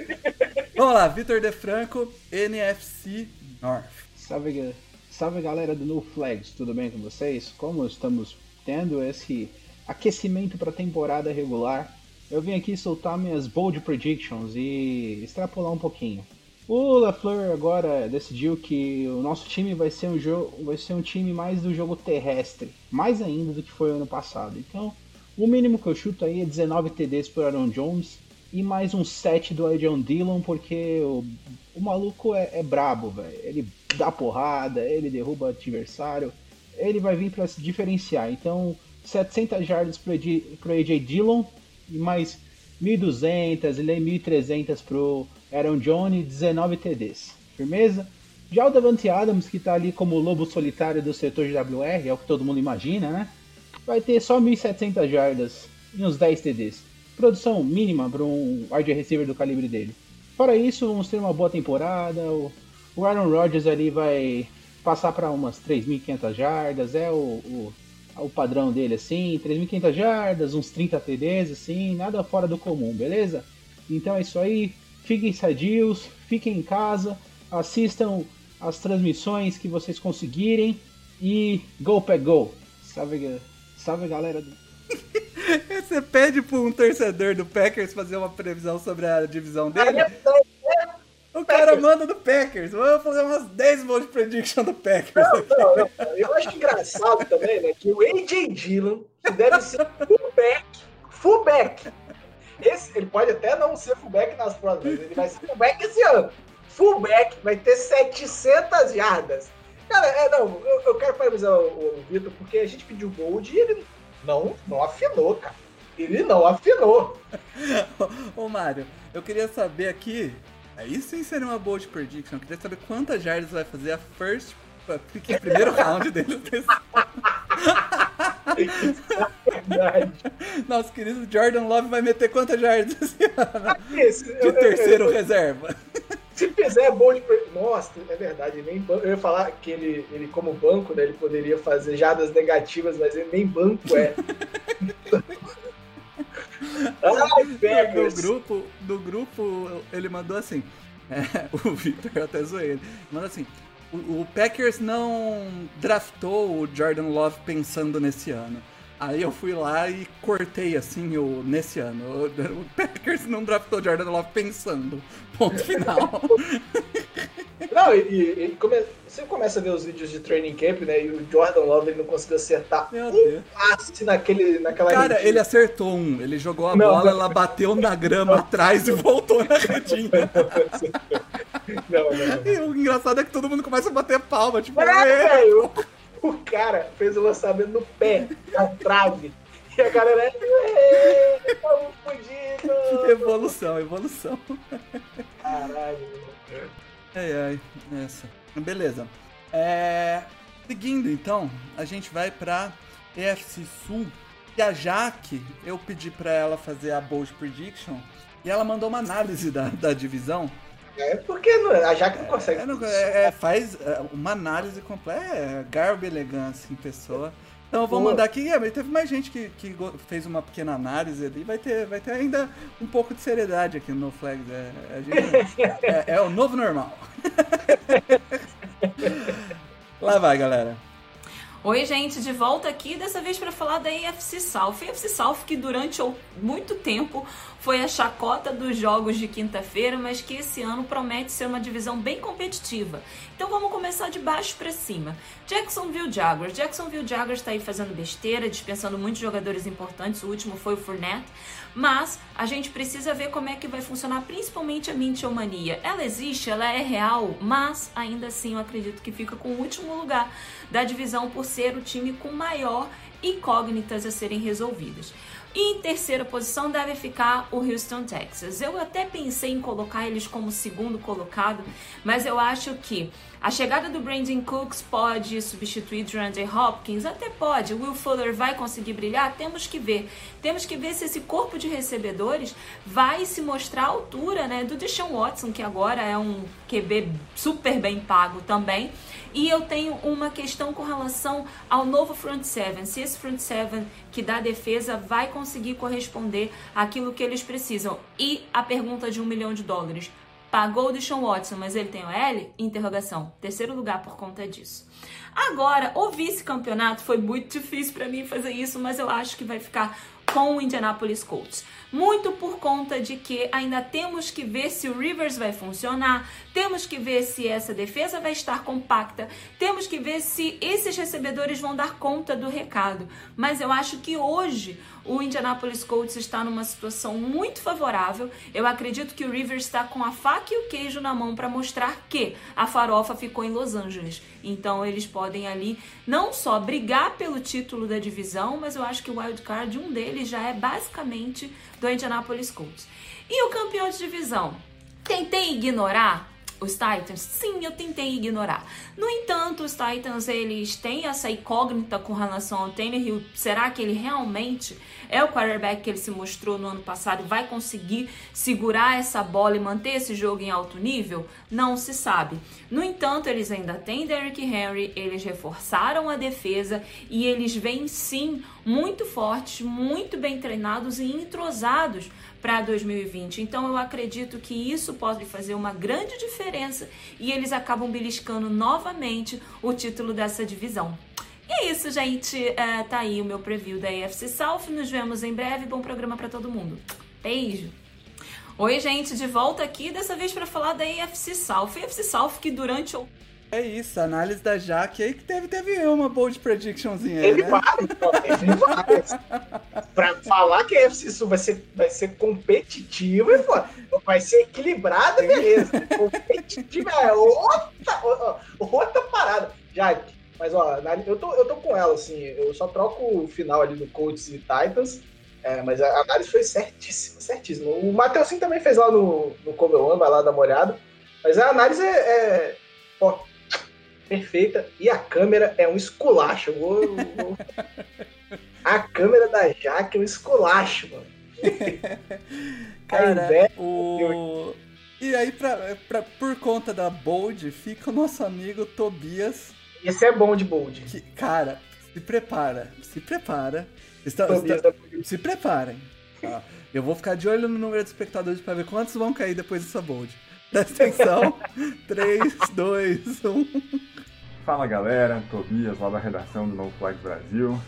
Vamos lá, Vitor De Franco, NFC North. Salve, salve galera do No Flags, tudo bem com vocês? Como estamos tendo esse aquecimento para a temporada regular, eu vim aqui soltar minhas bold predictions e extrapolar um pouquinho. O LaFleur agora decidiu que o nosso time vai ser um jogo, vai ser um time mais do jogo terrestre, mais ainda do que foi ano passado. Então, o mínimo que eu chuto aí é 19 TDs por Aaron Jones e mais um 7 do Adrian Dillon, porque o, o maluco é, é brabo, velho. Ele dá porrada, ele derruba adversário, ele vai vir para se diferenciar. Então, 700 jardas AJ, pro AJ Dillon mais 1.200 e 1.300 pro Aaron Jones, 19 TDs. Firmeza? Já o Davante Adams, que tá ali como o lobo solitário do setor de WR, é o que todo mundo imagina, né? Vai ter só 1.700 jardas e uns 10 TDs. Produção mínima para um wide receiver do calibre dele. Fora isso, vamos ter uma boa temporada. O, o Aaron Rodgers ali vai passar para umas 3.500 jardas, é o, o, o padrão dele assim, 3.500 jardas, uns 30 TDs assim, nada fora do comum, beleza? Então é isso aí, fiquem sadios, fiquem em casa, assistam as transmissões que vocês conseguirem e go pack go! Salve, salve galera do [laughs] Você pede pra um torcedor do Packers fazer uma previsão sobre a divisão dele? O cara manda do Packers. Vamos fazer umas 10 bold prediction do Packers. Não, não, não. Eu acho engraçado também, né? Que o AJ Dillon, que deve ser fullback, fullback. Esse, ele pode até não ser fullback nas próximas, mas ele vai ser fullback esse ano. Fullback vai ter 700 jardas. Cara, é, não, eu, eu quero parabenizar o, o Vitor, porque a gente pediu gold e ele não, não afinou, cara. Ele não afinou. [laughs] Ô Mário, eu queria saber aqui. Aí sim seria uma bold prediction. Eu queria saber quantas jardas vai fazer a first. Primeiro round [laughs] dele. Verdade. [laughs] Nosso querido Jordan Love vai meter quantas jardas esse ano? De terceiro reserva. Se fizer bold pre- Nossa, é verdade. Nem Eu ia falar que ele, ele como banco, né, ele poderia fazer jardas negativas, mas ele nem banco é. [laughs] Ai, No Packers. grupo, no grupo, ele mandou assim. [laughs] é, o Victor eu até zoei ele. Mandou assim. O, o Packers não draftou o Jordan Love pensando nesse ano. Aí eu fui lá e cortei assim o nesse ano. O, Packers não draftou Jordan Love pensando. Ponto final. [laughs] Não, e, e- come- você começa a ver os vídeos de training camp, né? E o Jordan Love ele não conseguiu acertar Meu um Deus. passe naquele, naquela Cara, redinha. ele acertou um. Ele jogou a Não, bola, não. ela bateu na grama atrás e voltou na redinha. [laughs] Não, não, não. E o engraçado é que todo mundo começa a bater palma, tipo, É, [laughs] o cara fez o lançamento no pé, na trave. E a galera, "Ê, estamos fudidos. [laughs] Evolução, evolução. Caralho. Ai, ai, essa. Beleza. É, Seguindo então, a gente vai pra EFC Sul. E a Jaque, eu pedi pra ela fazer a Bold Prediction e ela mandou uma análise da, da divisão. É porque não- a Jaque não consegue. É, não- é- é, faz é, uma análise completa, é garbo elegância em pessoa. Então eu vou Boa. mandar aqui, é, teve mais gente que, que fez uma pequena análise ali, vai ter, vai ter ainda um pouco de seriedade aqui no No Flags. É, gente- [laughs] é- é o novo normal. [laughs] Lá vai, galera. Oi, gente, de volta aqui, dessa vez para falar da AFC South. A AFC South que durante muito tempo foi a chacota dos jogos de quinta-feira, mas que esse ano promete ser uma divisão bem competitiva. Então vamos começar de baixo para cima. Jacksonville Jaguars. Jacksonville Jaguars está aí fazendo besteira, dispensando muitos jogadores importantes. O último foi o Fournette. Mas a gente precisa ver como é que vai funcionar, principalmente a Minchomania. Ela existe, ela é real, mas ainda assim eu acredito que fica com o último lugar da divisão por ser o time com maior incógnitas a serem resolvidas. E em terceira posição deve ficar o Houston Texas. Eu até pensei em colocar eles como segundo colocado, mas eu acho que a chegada do Brandon Cooks pode substituir DeAndre Hopkins, até pode. Will Fuller vai conseguir brilhar? Temos que ver. Temos que ver se esse corpo de recebedores vai se mostrar à altura né, do Deshaun Watson, que agora é um QB super bem pago também. E eu tenho uma questão com relação ao novo front seven. Se esse front seven que dá defesa vai conseguir corresponder àquilo que eles precisam. E a pergunta de um milhão de dólares. Pagou o Deshaun Watson, mas ele tem o L? Interrogação. Terceiro lugar por conta disso. Agora, o vice-campeonato foi muito difícil para mim fazer isso, mas eu acho que vai ficar com o Indianapolis Colts. Muito por conta de que ainda temos que ver se o Rivers vai funcionar, temos que ver se essa defesa vai estar compacta, temos que ver se esses recebedores vão dar conta do recado. Mas eu acho que hoje o Indianapolis Colts está numa situação muito favorável. Eu acredito que o Rivers está com a faca e o queijo na mão para mostrar que a farofa ficou em Los Angeles. Então eles podem ali não só brigar pelo título da divisão, mas eu acho que o wild card um deles já é basicamente do Indianapolis Colts. E o campeão de divisão? Tentei ignorar os Titans? Sim, eu tentei ignorar. No entanto, os Titans eles têm essa incógnita com relação ao Tannehill. Será que ele realmente é o quarterback que ele se mostrou no ano passado? Vai conseguir segurar essa bola e manter esse jogo em alto nível? Não se sabe. No entanto, eles ainda têm Derrick Henry, eles reforçaram a defesa e eles vêm sim muito fortes, muito bem treinados e entrosados para 2020. Então eu acredito que isso pode fazer uma grande diferença e eles acabam beliscando novamente o título dessa divisão. E é isso, gente. É, tá aí o meu preview da AFC South. Nos vemos em breve. Bom programa para todo mundo. Beijo. Oi, gente, de volta aqui, dessa vez para falar da AFC South. AFC South que durante o É isso, a análise da Jaque aí que teve, teve uma bold predictionzinha aí, Teve né? vários, pô, teve [laughs] vários. Pra falar que a FC Sul vai ser, vai ser competitiva, vai ser equilibrada, beleza. Competitiva é outra, outra parada. Já, mas ó, eu tô, eu tô com ela, assim, eu só troco o final ali do Colts e Titans, é, mas a análise foi certíssima, certíssima. O Matheusinho também fez lá no, no Cover One, vai lá dar uma olhada. Mas a análise é, é ó, perfeita e a câmera é um esculacho. Vou- vou- [laughs] A câmera da Jaque é um esculacho, mano. [laughs] Cara, invés- o... E aí, pra, pra- por conta da bold, fica o nosso amigo Tobias, Esse é bom de bold. que, cara, se prepara, se prepara. Está, está- se preparem. tá? Eu vou ficar de olho no número de espectadores pra ver quantos vão cair depois dessa bold. Presta atenção. [laughs] um. 3, 2, 1. Fala galera, Tobias lá da redação do No Flags Brasil.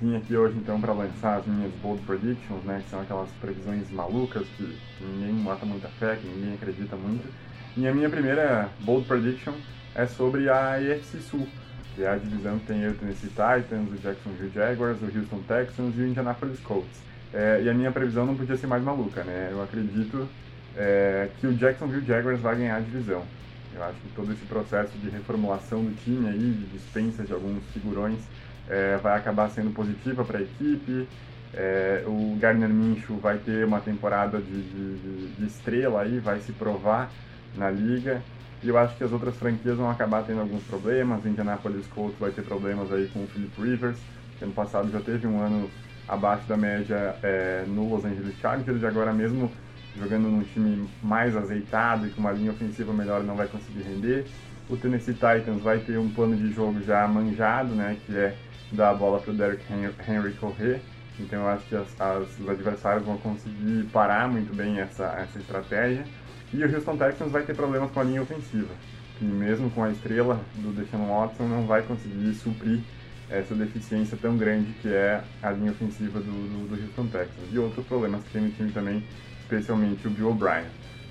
Vim aqui hoje então para lançar as minhas bold predictions, né, que são aquelas previsões malucas que ninguém bota muita fé, que ninguém acredita muito. E a minha primeira bold prediction é sobre a AFC Sul, que é a divisão que tem o Tennessee Titans, o Jacksonville Jaguars, o Houston Texans e o Indianapolis Colts. É, e a minha previsão não podia ser mais maluca, né? Eu acredito é, que o Jacksonville Jaguars vai ganhar a divisão. Eu acho que todo esse processo de reformulação do time aí, de dispensa de alguns figurões, é, vai acabar sendo positiva para a equipe. É, o Gardner Minshew vai ter uma temporada de, de- de- estrela aí, vai se provar na liga. E eu acho que as outras franquias vão acabar tendo alguns problemas. Indianapolis Colts vai ter problemas aí com o Philip Rivers, que ano passado já teve um ano abaixo da média é, no Los Angeles Chargers, e agora mesmo jogando num time mais azeitado e com uma linha ofensiva melhor não vai conseguir render. O Tennessee Titans vai ter um plano de jogo já manjado, né, que é dar a bola para o Derrick Henry correr. Então eu acho que as, as, os adversários vão conseguir parar muito bem essa, essa estratégia. E o Houston Texans vai ter problemas com a linha ofensiva, que mesmo com a estrela do Deshaun Watson não vai conseguir suprir essa deficiência tão grande que é a linha ofensiva do, do, do Houston Texans. E outros problemas que tem no time também, especialmente o Bill O'Brien.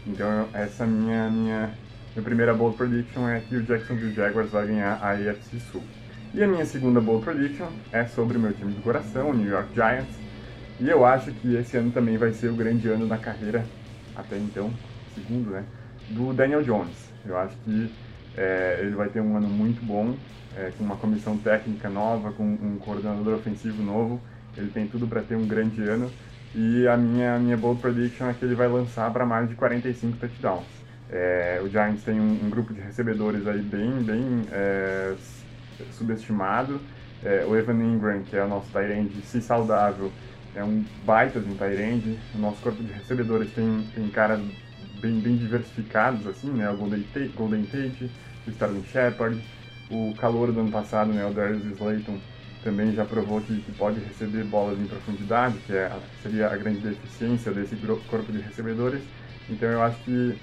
Então essa minha minha minha primeira bold prediction é que o Jacksonville Jaguars vai ganhar a AFC Sul. E a minha segunda bold prediction é sobre o meu time do coração, o New York Giants. E eu acho que esse ano também vai ser o grande ano da carreira, até então, segundo, né, do Daniel Jones. Eu acho que é, ele vai ter um ano muito bom, é, com uma comissão técnica nova, com um coordenador ofensivo novo. Ele tem tudo para ter um grande ano. E a minha, minha bold prediction é que ele vai lançar para mais de 45 touchdowns. É, o Giants tem um, um, grupo de recebedores aí bem, bem é, subestimado. É, o Evan Ingram, que é o nosso Tyrande, se saudável, é um baita de um Tyrande. O nosso corpo de recebedores tem, tem caras bem, bem diversificados, assim, né? O Golden Tate, Golden Tate o Sterling Shepard, o calor do ano passado, né? O Darius Slayton também já provou que, que pode receber bolas em profundidade, que é, seria a grande deficiência desse corpo de recebedores. Então eu acho que,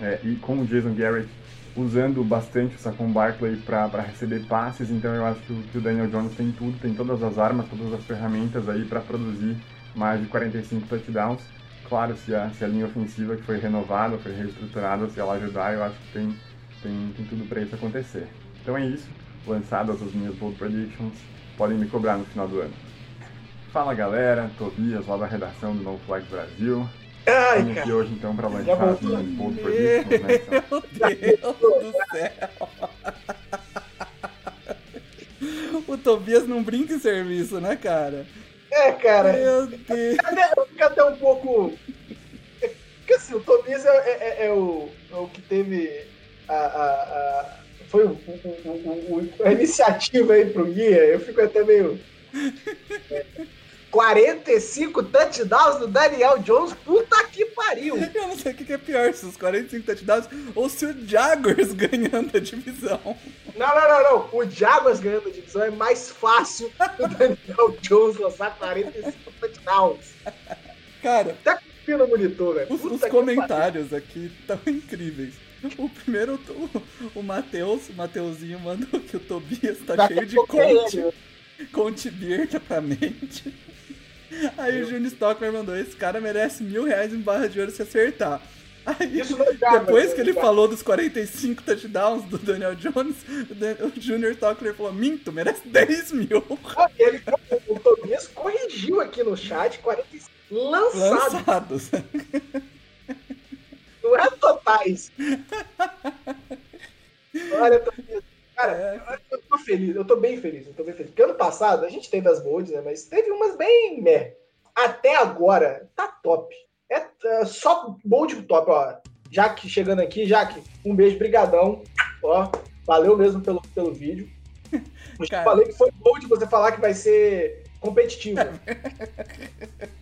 é, e com o Jason Garrett usando bastante o Saquon Barkley para receber passes, então eu acho que que o, Daniel Jones tem tudo, tem todas as armas, todas as ferramentas aí para produzir mais de 45 touchdowns. Claro, se a, se a linha ofensiva que foi renovada, foi reestruturada, se ela ajudar, eu acho que tem, tem, tem tudo para isso acontecer. Então é isso, lançadas as minhas bold predictions, podem me cobrar no final do ano. Fala galera, Tobias lá da redação do No Flag Brasil. Ai, Vim aqui hoje então para lançar as minhas bold predictions, né? Meu Deus do céu! O Tobias não brinca em serviço, né, cara? É, cara. Meu Deus. Fica até um pouco. Porque assim, o Tobias é, é, é, o, é o que teve a, a, a foi o, o, o, a iniciativa aí pro guia. Eu fico até meio. 45 touchdowns do Daniel Jones, puta que pariu! [laughs] Eu não sei o que é pior, se os 45 touchdowns ou se o Jaguars [laughs] ganhando a divisão. Não, não, não, não. O Jaguars ganhando a divisão é mais fácil do Daniel Jones lançar 45 touchdowns. Cara, até no monitor, velho. Os, os comentários aqui estão incríveis. O primeiro, o, o Matheus, o Mateuzinho mandou que o Tobias tá Já cheio de conte, conte beer pra mente. Aí o Júnior Stockmer mandou: esse cara merece mil reais em barra de ouro se acertar. Aí, depois que ele falou dos 45 touchdowns do Daniel Jones, o Junior Stockler falou: Minto, merece 10 mil. Ele, o Tobias corrigiu aqui no chat: 45 lançados. lançados. Não é totais. Olha, Tobias. Cara, é. eu tô feliz, eu tô bem feliz, eu tô bem feliz. Porque ano passado a gente teve as bolds, né? Mas teve umas bem meh. Até agora, tá top. É, é só bold top, ó. Jaque chegando aqui, Jaque, um beijo, brigadão. Ó, valeu mesmo pelo, pelo vídeo. Eu Cara. falei que foi bom de você falar que vai ser competitivo.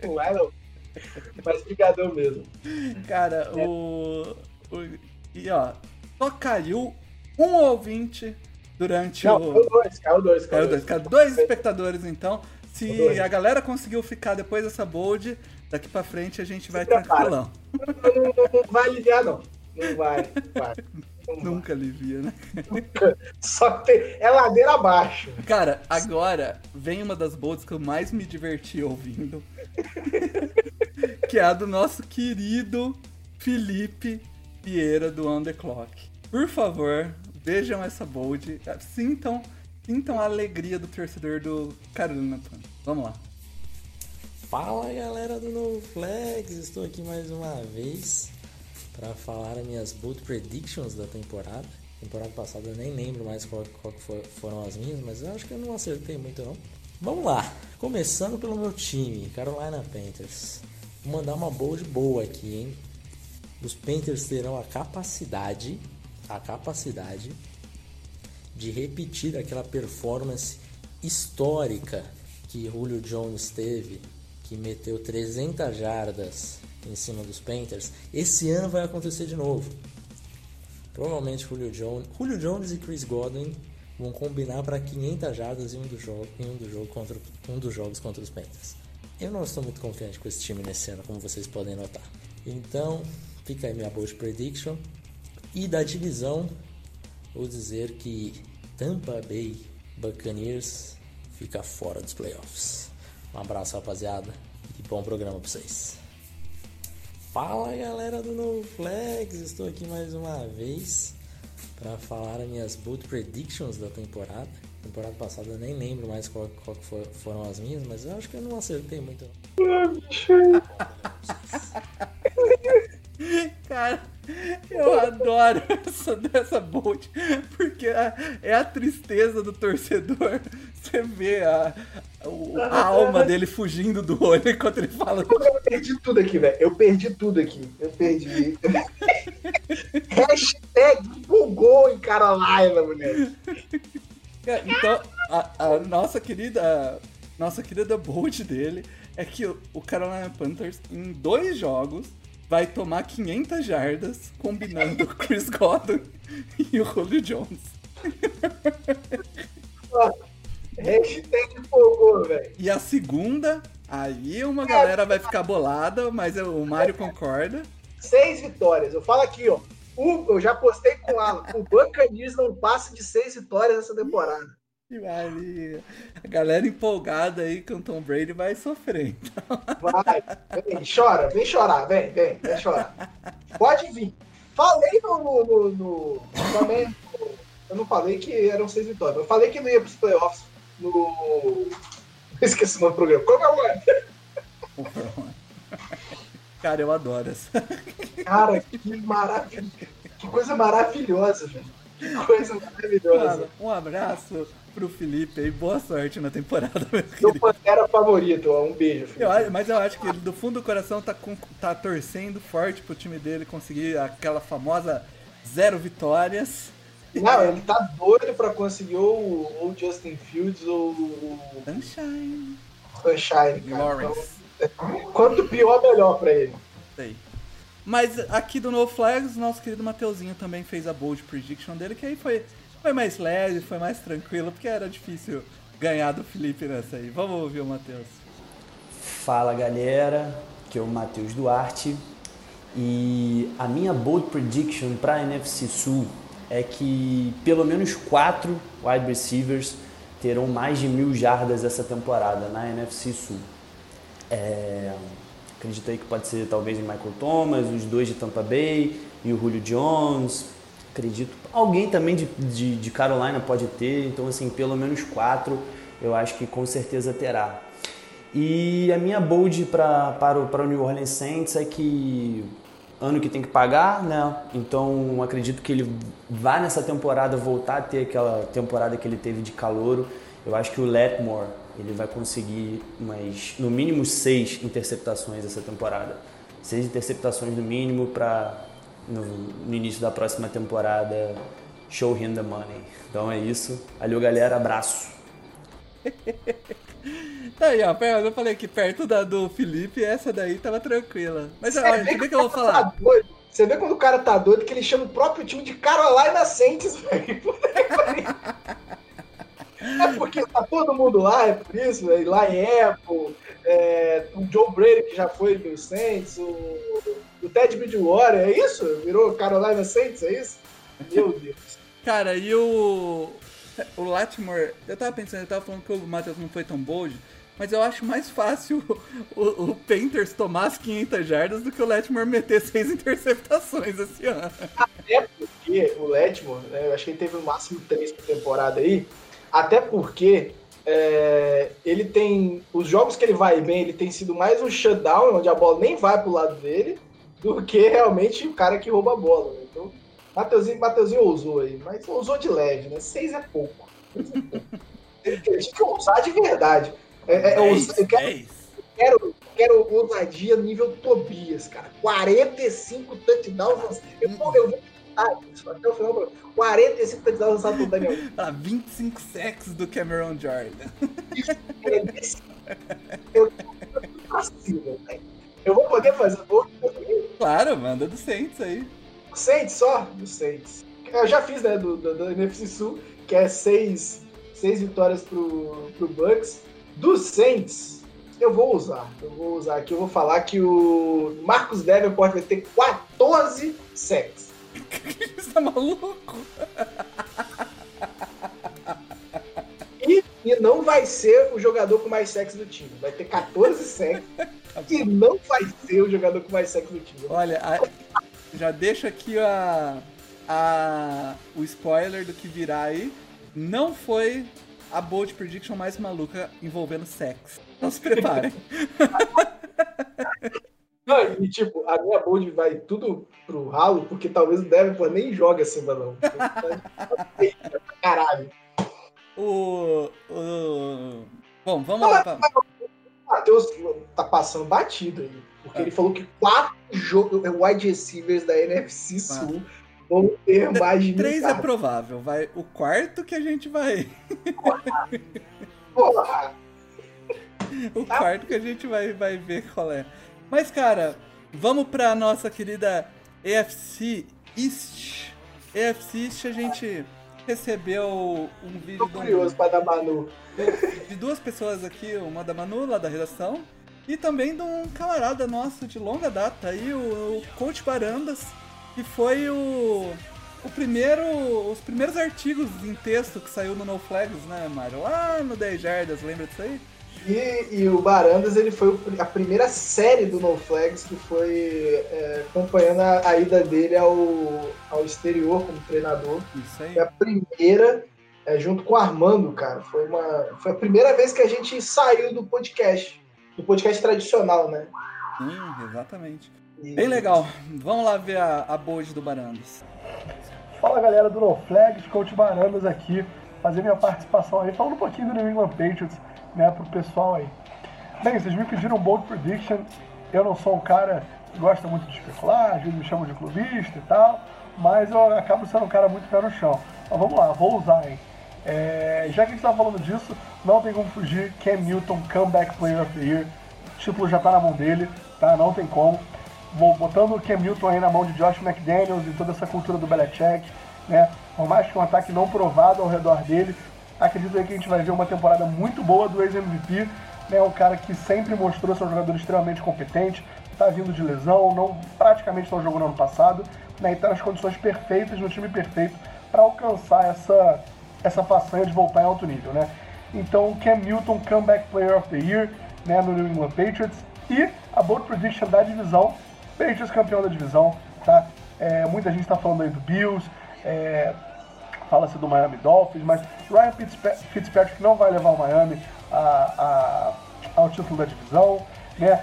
não é, [laughs] não. Mas brigadão mesmo. Cara, é. o, o... E ó, só caiu um ouvinte durante Não, o. Caiu dois, caiu dois. Caiu dois, caiu dois espectadores, então. Se a galera conseguiu ficar depois dessa bold, daqui pra frente a gente vai tranquilão. Não, não, não, vai aliviar, não. Não vai, não vai. [laughs] Nunca alivia, né? Só que tem... é ladeira abaixo. Cara, agora vem uma das bolds que eu mais me diverti ouvindo. [laughs] que é a do nosso querido Felipe Vieira do On The Clock. Por favor, vejam essa bold. Sintam, sintam a alegria do torcedor do Carolina Panthers. Vamos lá. Fala galera do No Flags, estou aqui mais uma vez para falar as minhas bold predictions da temporada. Temporada passada eu nem lembro mais qual, qual foram as minhas, mas eu acho que eu não acertei muito não. Vamos lá, começando pelo meu time, Carolina Panthers. Vou mandar uma bold boa aqui, hein? Os Panthers terão a capacidade a capacidade de repetir aquela performance histórica que Julio Jones teve, que meteu 300 jardas em cima dos Panthers, esse ano vai acontecer de novo. Provavelmente Julio Jones, Julio Jones e Chris Godwin vão combinar para 500 jardas em um, do jogo, em um, do jogo contra, um dos jogos contra os Panthers. Eu não estou muito confiante com esse time nesse ano, como vocês podem notar. Então, fica aí minha bold prediction. E da divisão, vou dizer que Tampa Bay Buccaneers fica fora dos playoffs. Um abraço, rapaziada, e bom programa para vocês. Fala galera do No Flags, estou aqui mais uma vez para falar as minhas bold predictions da temporada. Temporada passada eu nem lembro mais qual, qual foram as minhas, mas eu acho que eu não acertei muito. [laughs] Cara, eu adoro essa dessa Bolt, porque é a tristeza do torcedor. Você vê a, a, alma dele fugindo do olho enquanto ele fala. Eu perdi tudo aqui, velho. Eu perdi tudo aqui. Eu perdi. [laughs] Hashtag bugou em Carolina, mulher. Então, a, a, nossa querida. Nossa querida Bolt dele é que o, Carolina Panthers, em dois jogos, vai tomar 500 jardas combinando [laughs] o Chris Godwin e o Julio Jones. Hashtag empolgou, velho. E a segunda, aí uma galera vai ficar bolada, mas o Mário concorda. Seis vitórias. Eu falo aqui, ó. O, eu já postei com o Alan. O Buccaneers não passa de seis vitórias nessa temporada. A galera empolgada aí com o Tom Brady vai sofrer. Então. Vai, vem, chora, vem chorar, vem, vem, vem chorar. Pode vir. Falei no, no, no, Também. Eu não falei que eram seis vitórias. Eu falei que não ia para os playoffs no. Esqueci o nome do programa. Como é o nome? Cara, eu adoro essa. Cara, que maravilha. Que coisa maravilhosa, velho. Que coisa maravilhosa. Um abraço pro Felipe aí. Boa sorte na temporada, meu Meu Pantera favorito, ó. Um beijo, Felipe. Eu, mas eu acho que ele, do fundo do coração, tá, com, tá torcendo forte pro time dele conseguir aquela famosa zero vitórias. Não, ele tá doido pra conseguir ou o Justin Fields ou o. Sunshine. Sunshine, cara. Lawrence. Então, quanto pior, melhor pra ele. Sei. Mas aqui do No Flags, nosso querido Mateuzinho também fez a bold prediction dele, que aí foi foi mais leve, foi mais tranquilo, porque era difícil ganhar do Felipe nessa aí. Vamos ouvir o Matheus. Fala galera, que é o Matheus Duarte. E a minha bold prediction para a NFC Sul é que pelo menos quatro wide receivers terão mais de mil jardas essa temporada na NFC Sul. É, acredito aí que pode ser talvez em Michael Thomas, os dois de Tampa Bay e o Julio Jones, acredito. Alguém também de, de, de, Carolina pode ter, então assim, pelo menos quatro eu acho que com certeza terá. E a minha bold para, o, para o New Orleans Saints é que ano que tem que pagar, né? Então acredito que ele vai nessa temporada voltar a ter aquela temporada que ele teve de calouro. Eu acho que o Letmore ele vai conseguir umas, no mínimo seis interceptações essa temporada. Seis interceptações no mínimo para no, no, início da próxima temporada Show Him the Money. Então é isso. Valeu, galera. Abraço. [laughs] tá aí, ó. Eu falei que perto da do Felipe, essa daí tava tranquila. Mas olha, deixa eu ver que eu vou falar. Tá Você vê quando o cara tá doido que ele chama o próprio time de Carolina Saints, [laughs] velho. É porque tá todo mundo lá, é por isso, velho. Lá em Apple, é, o Joe Brady, que já foi do Saints, o o Ted Bridgewater, é isso? Virou Carolina Saints, é isso? Meu Deus. Cara, e o. [laughs] O Latimore, eu tava pensando, eu tava falando que o Matheus não foi tão bold, mas eu acho mais fácil [laughs] o, o Painters tomar as 500 jardas do que o Latimore meter [laughs] seis interceptações esse ano. Até porque o Latimore, né, eu acho que ele teve no máximo três por temporada aí, até porque é, ele tem. Os jogos que ele vai bem, ele tem sido mais um shutdown, onde a bola nem vai pro lado dele, do que realmente o cara que rouba a bola. Né? Então, Mateuzinho, Mateuzinho ousou aí, mas ousou de leve, né? Seis é pouco. Seis é pouco. [laughs] Tinha que ousar de verdade. É, é, dez, eu quero, quero, quero ousadia nível Tobias, cara. 45 touchdowns. Eu, eu, metade. Até o final, 45 touchdowns lançados pro Daniel. [laughs] Ah, 25 sacks do Cameron Jordan. [laughs] Eu possível, velho. Eu vou poder fazer gol Claro, manda do Saints aí. Do Saints só? Do Saints. Eu já fiz, né, do, do, do NFC Sul, que é seis, seis vitórias pro, pro Bucks. Do Saints, eu vou usar. Eu vou usar aqui, eu vou falar que o Marcos Davenport vai ter 14 sacks. [laughs] Você tá maluco? E, e não vai ser o jogador com mais sacks do time. Vai ter 14 sacks. [laughs] e não vai ser o jogador com mais sacks do time. Olha, a- já deixa aqui a, a, o spoiler do que virá aí. Não foi a bold prediction mais maluca envolvendo sexo. Então se preparem. [laughs] Não, e tipo, a minha bold vai tudo pro ralo, porque talvez o Davenport nem joga assim, não. Caralho. o, o. Bom, vamos lá. Pra... Matheus tá passando batido aí. Porque ele falou que quatro jogos, wide receivers da NFC Sul vão ter mais de Três é provável. Vai o quarto que a gente vai. Porra, [laughs] O quarto que a gente vai, vai ver qual é. Mas, cara, vamos pra nossa querida EFC East. EFC East a gente recebeu um vídeo tô de um- curioso pra dar Manu. de duas pessoas aqui, uma da Manu, lá da redação, e também de um camarada nosso de longa data aí, o, o Coach Barandas, que foi o, o primeiro, os primeiros artigos em texto que saiu no No Flags, né, Mário? Lá no 10 Jardas, lembra disso aí? E, e o Barandas, ele foi a primeira série do No Flags que foi é, acompanhando a, a ida dele ao, ao exterior como treinador. Isso aí. Foi a primeira, é, junto com o Armando, cara. Foi, uma, foi a primeira vez que a gente saiu do podcast. Do podcast tradicional, né? Sim, exatamente. Bem legal. Vamos lá ver a, a bold do Barandas. Fala galera do No Flags, Coach Barandas aqui, fazer minha participação aí, falando um pouquinho do New England Patriots, né, pro pessoal aí. Bem, vocês me pediram um bold prediction, eu não sou um cara que gosta muito de especular, às vezes me chamam de clubista e tal, mas eu acabo sendo um cara muito pé no chão. Mas vamos lá, vou usar, hein. É, já que a gente tá falando disso, não tem como fugir, Cam Newton, Comeback Player of the Year, o título já tá na mão dele, tá? Não tem como. Vou botando o Cam Newton aí na mão de Josh McDaniels e toda essa cultura do Belichick, né? Por mais que um ataque não provado ao redor dele, acredito aí que a gente vai ver uma temporada muito boa do ex-MVP, né? Um cara que sempre mostrou ser um jogador extremamente competente, tá vindo de lesão, não praticamente não jogou no ano passado, né? E tá nas condições perfeitas, no time perfeito, para alcançar essa, essa façanha de voltar em alto nível, né? Então, Cam Newton, Comeback Player of the Year, né, no New England Patriots. E a bold prediction da divisão, Patriots campeão da divisão, tá? É, muita gente está falando aí do Bills, é, fala-se do Miami Dolphins, mas Ryan Fitzpa- Fitzpatrick não vai levar o Miami a- a- ao título da divisão, né?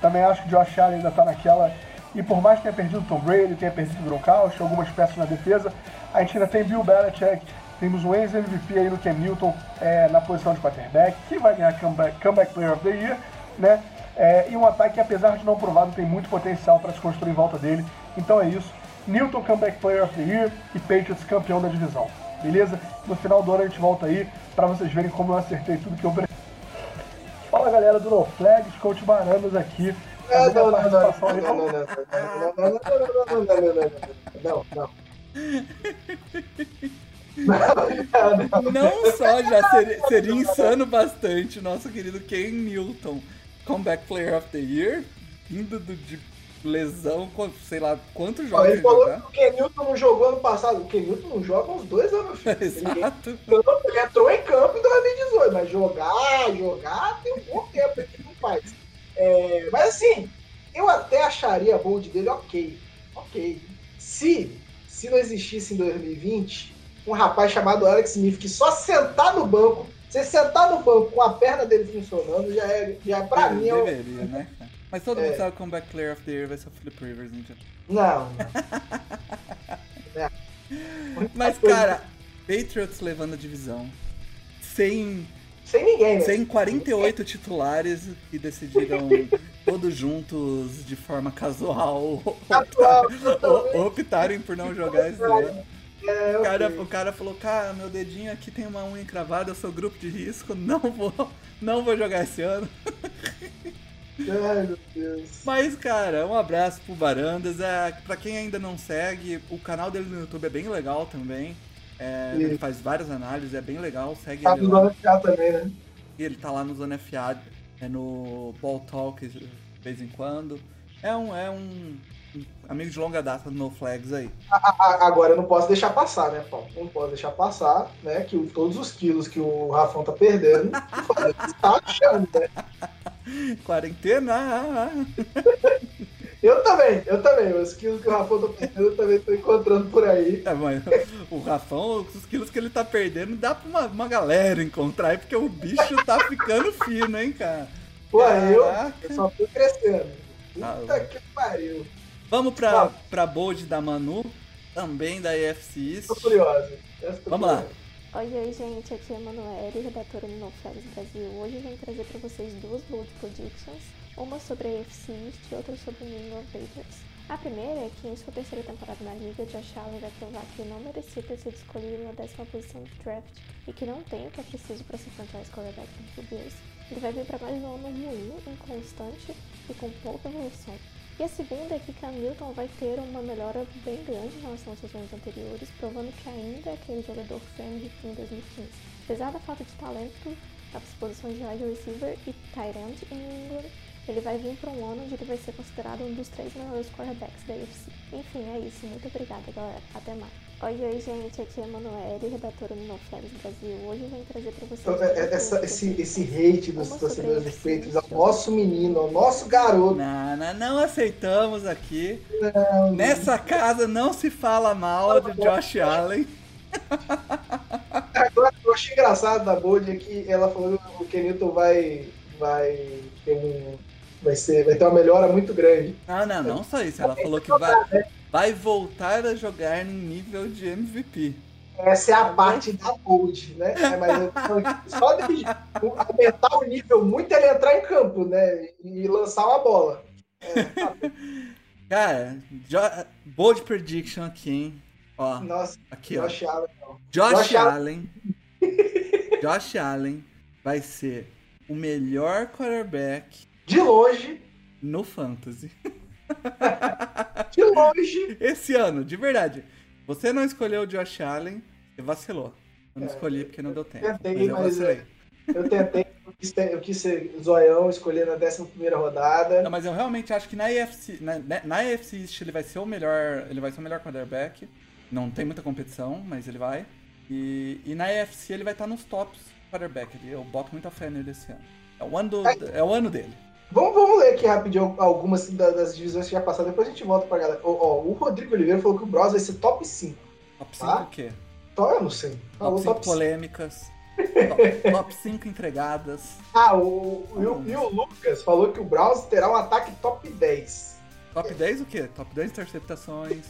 Também acho que Josh Allen ainda está naquela. E por mais que tenha perdido o Tom Brady, tenha perdido o Gronkowski, algumas peças na defesa, a gente ainda tem Bill Belichick, temos um ex-MVP aí no Cam Newton é, na posição de quarterback, que vai ganhar comeback, comeback Player of the Year, né? É, e um ataque que, apesar de não provado, tem muito potencial para se construir em volta dele. Então é isso. Newton Comeback Player of the Year e Patriots campeão da divisão. Beleza? No final do ano a gente volta aí para vocês verem como eu acertei tudo que eu Fala galera do No Flags, Coach Baranas aqui. Não, Fazendo não, a não, não, participação aí. não, não, não, não, não, não, não, não, não, não, não, não, não. Não só já seria, seria insano bastante o nosso querido Ken Newton, Comeback Player of the Year, indo do- de lesão, sei lá quantos jogos Ele falou jogar. que o Kenilton não jogou ano passado. O Kenilton não joga uns dois anos, filho. Ele, Exato. ele entrou em campo em 2018, mas jogar, jogar tem um bom tempo que não faz. É, mas assim, eu até acharia a bold dele ok. Ok. Se, se não existisse em 2020 um rapaz chamado Alex Smith que só sentar no banco, você sentar no banco com a perna dele funcionando, já é, já pra Ele mim é o- deveria, né? Mas todo É. mundo sabe que o Comeback Player of the Year vai ser o Philip Rivers, então. Não. [laughs] Mas, cara, Patriots levando a divisão. Sem, Sem ninguém, né? sem 48 titulares que decidiram [laughs] todos juntos de forma casual [laughs] optarem por não jogar esse ano. É, O cara, o cara falou, cara, meu dedinho aqui tem uma unha encravada, eu sou grupo de risco, não vou, não vou jogar esse ano. Ai, meu Deus. Mas, cara, um abraço pro Barandas. É, pra quem ainda não segue, o canal dele no YouTube é bem legal também. É, ele faz várias análises, é bem legal, segue Tá ele no. Zona FA também, né? E ele tá lá no Zona FA, é no Ball Talk de vez em quando. É um, é um amigo de longa data do No Flags aí. Agora eu não posso deixar passar, né, Paulo? Não posso deixar passar, né? Que o- todos os quilos que o Rafão tá perdendo, [laughs] o tá achando, né? Quarentena! Eu também, eu também. Os quilos que o Rafão tá perdendo, eu também tô encontrando por aí. É, mas o Rafão, os quilos que ele tá perdendo, dá pra uma, uma galera encontrar aí, porque o bicho tá ficando fino, hein, cara? Pô, eu, eu só tô crescendo. Ah, Puta que pariu. Vamos pra, Vamos. pra Bold da Manu, também da EFC East. Tô curiosa. Vamos lá. curiosa. Oi, oi, gente, aqui é a Manoel, redatora do No Flags Brasil. Hoje eu venho trazer para vocês duas bold predictions, uma sobre a AFC East e outra sobre o New England Patriots. A primeira é que em sua terceira temporada na liga, Josh Allen vai provar que não merecia ter sido escolhido na décima posição do draft e que não tem o que é preciso para ser franchise quarterback do Bills. Ele vai vir para mais um ano ruim, inconstante e com pouca evolução. E a segunda é que Cam Newton vai ter uma melhora bem grande em relação seus anos anteriores, provando que ainda é aquele jogador foi MVP em 2015. Apesar da falta de talento nas posições de wide receiver e tight end em England, ele vai vir para um ano onde ele vai ser considerado um dos três melhores quarterbacks da UFC. Enfim, é isso. Muito obrigada, galera. Até mais. Oi, oi, gente. Aqui é a Manoel, redatora do No Flags Brasil. Hoje eu venho trazer para vocês... Então, é- é- essa- esse, esse hate dos torcedores do sobre Patriots é o nosso menino, é o nosso garoto. Não, não, não aceitamos aqui. Nessa casa não se fala mal de Josh Allen. Agora, eu achei engraçado da Bold é que ela falou que o Kenilton vai, vai ter um. Vai, ser, vai ter uma melhora muito grande. Não, não, não só isso. Ela falou que vai, vai voltar a jogar em nível de MVP. Essa é a parte da Bold, né? É, mas eu só de aumentar o nível muito é ele entrar em campo, né? E lançar uma bola. [laughs] Cara, Jo- bold prediction aqui, hein? Ó, Nossa, aqui, ó. Josh Allen, não. Josh, Josh Allen. [laughs] Josh Allen vai ser o melhor quarterback De longe, no Fantasy. [laughs] de longe. Esse ano, de verdade. Você não escolheu o Josh Allen, você vacilou. Eu não É, escolhi porque não deu tempo. tentei, mas eu mas, vacilei. Eu tentei, eu quis, eu quis ser zoião, escolher na 11 rodada. Não, mas eu realmente acho que na AFC, na, na- na AFC East ele vai ser o melhor, ele vai ser o melhor quarterback. Não tem muita competição, mas ele vai. E, e na AFC ele vai estar nos tops quarterback. Ele- Eu boto muita fé nele esse ano. É o ano, do- é o ano dele. Vamos, vamos ler aqui rapidinho algumas da- das divisões que já passaram, depois a gente volta pra galera. Ó, ó, o Rodrigo Oliveira falou que o Bros vai ser top 5. Top 5 Ah? o quê? Então eu não sei. Falou Top 5 top 5. polêmicas. [laughs] top, top 5 entregadas. Ah, o, o- e, o, e o Lucas falou que o Browns terá um ataque top 10. Top 10 o quê? Top 10 interceptações.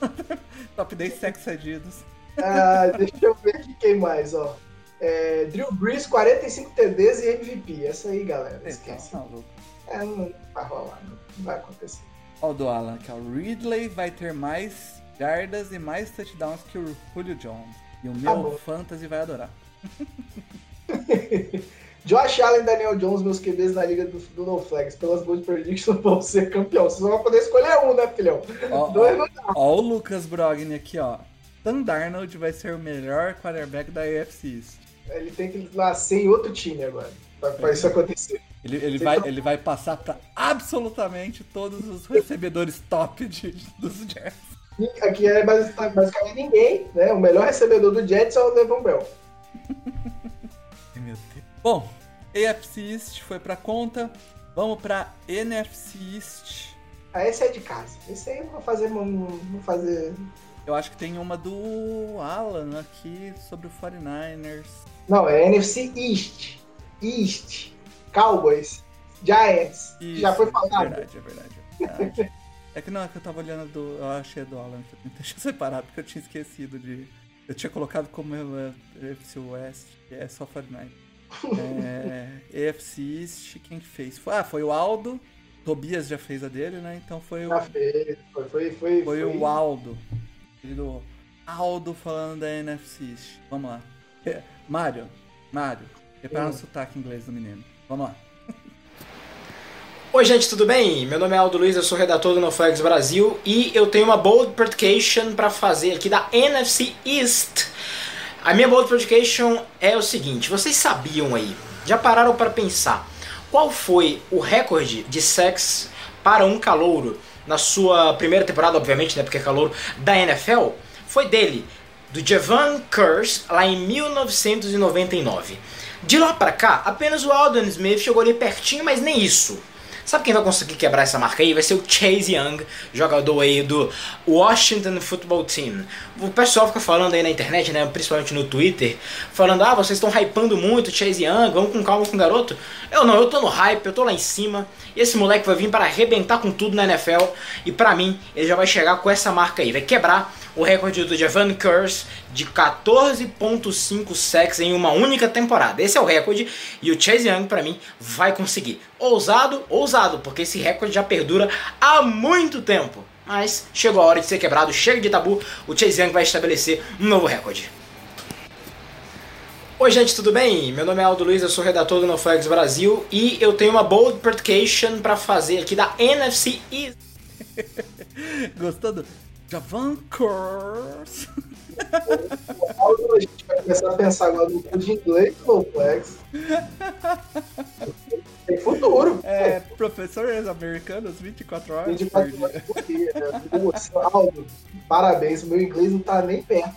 [laughs] top 10 sacks cedidos. Ah, deixa eu ver aqui quem mais, ó. É, Drew Brees, 45 TDs e MVP. Essa aí, galera. Esquece. Tá maluco. É, não vai rolar, não, vai acontecer. Ó o do Alan aqui, ó. Ridley vai ter mais jardas e mais touchdowns que o Julio Jones. E o Tá meu bom. fantasy vai adorar. [laughs] Josh Allen e Daniel Jones, meus QBs na liga do, do No Flags, pelas boas predictions [laughs] vão ser campeão. Vocês vão poder escolher um, né, filhão? Ó, Dois ó, não dá. ó o Lucas Brogni aqui, ó. Sam Darnold vai ser o melhor quarterback da AFC East. Ele tem que nascer em outro time agora, pra, pra isso acontecer. Ele, ele, vai, ele vai passar pra absolutamente todos os recebedores top de, dos Jets. Aqui é basi- basicamente ninguém, né? O melhor recebedor do Jets é o Levon Bell. Meu Deus. Bom, AFC East foi pra conta. Vamos pra NFC East. Ah, esse é de casa. Esse aí eu vou fazer. Vou fazer. Eu acho que tem uma do Alan aqui sobre o 49ers. Não, é NFC East. East. Cowboys. Giants. Isso, Já foi É falado. verdade, é verdade. É, verdade. É que não, é que eu tava olhando do. Eu achei do Alan, [laughs] que eu deixa separado, porque eu tinha esquecido de. Eu tinha colocado como é, AFC West, é só 49. É, [laughs] AFC East, quem que fez? Ah, foi o Aldo. Tobias já fez a dele, né? Então foi o. Já fez, foi, foi, foi, foi, o Aldo. Do Aldo falando da NFC East. Vamos lá. Mário, Mário, prepara um sotaque inglês do menino. Vamos lá. Oi, gente, tudo bem? Meu nome é Aldo Luiz, eu sou redator do NoFlex Brasil e eu tenho uma bold prediction para fazer aqui da NFC East. A minha bold prediction é o seguinte: vocês sabiam aí, já pararam para pensar qual foi o recorde de sacks para um calouro na sua primeira temporada, obviamente, né, porque é calouro da NFL? Foi dele, do Javan Curse, lá em 1999. De lá para cá, apenas o Alden Smith chegou ali pertinho, mas nem isso. Sabe quem vai conseguir quebrar essa marca aí? Vai ser o Chase Young, jogador aí do Washington Football Team. O pessoal fica falando aí na internet, né, principalmente no Twitter, falando: "Ah, vocês estão hypando muito o Chase Young, vamos com calma com o garoto". Eu não, eu tô no hype, eu tô lá em cima. E esse moleque vai vir para arrebentar com tudo na NFL e para mim, ele já vai chegar com essa marca aí, vai quebrar o recorde do Javan Curse de 14.5 sacks em uma única temporada. Esse é o recorde e o Chase Young para mim vai conseguir. Ousado, ousado, porque esse recorde já perdura há muito tempo. Mas chegou a hora de ser quebrado, chega de tabu, o Chase Young vai estabelecer um novo recorde. Oi gente, tudo bem? Meu nome é Aldo Luiz, eu sou redator do NoFlags Brasil e eu tenho uma bold prediction para fazer aqui da NFC East. [laughs] Gostou do Javan Curse? a gente vai começar a pensar agora no curso de inglês NoFlex. Tem futuro. É, professores americanos, 24 horas 24 horas por dia. Né? Nossa, Aldo, parabéns, meu inglês não tá nem perto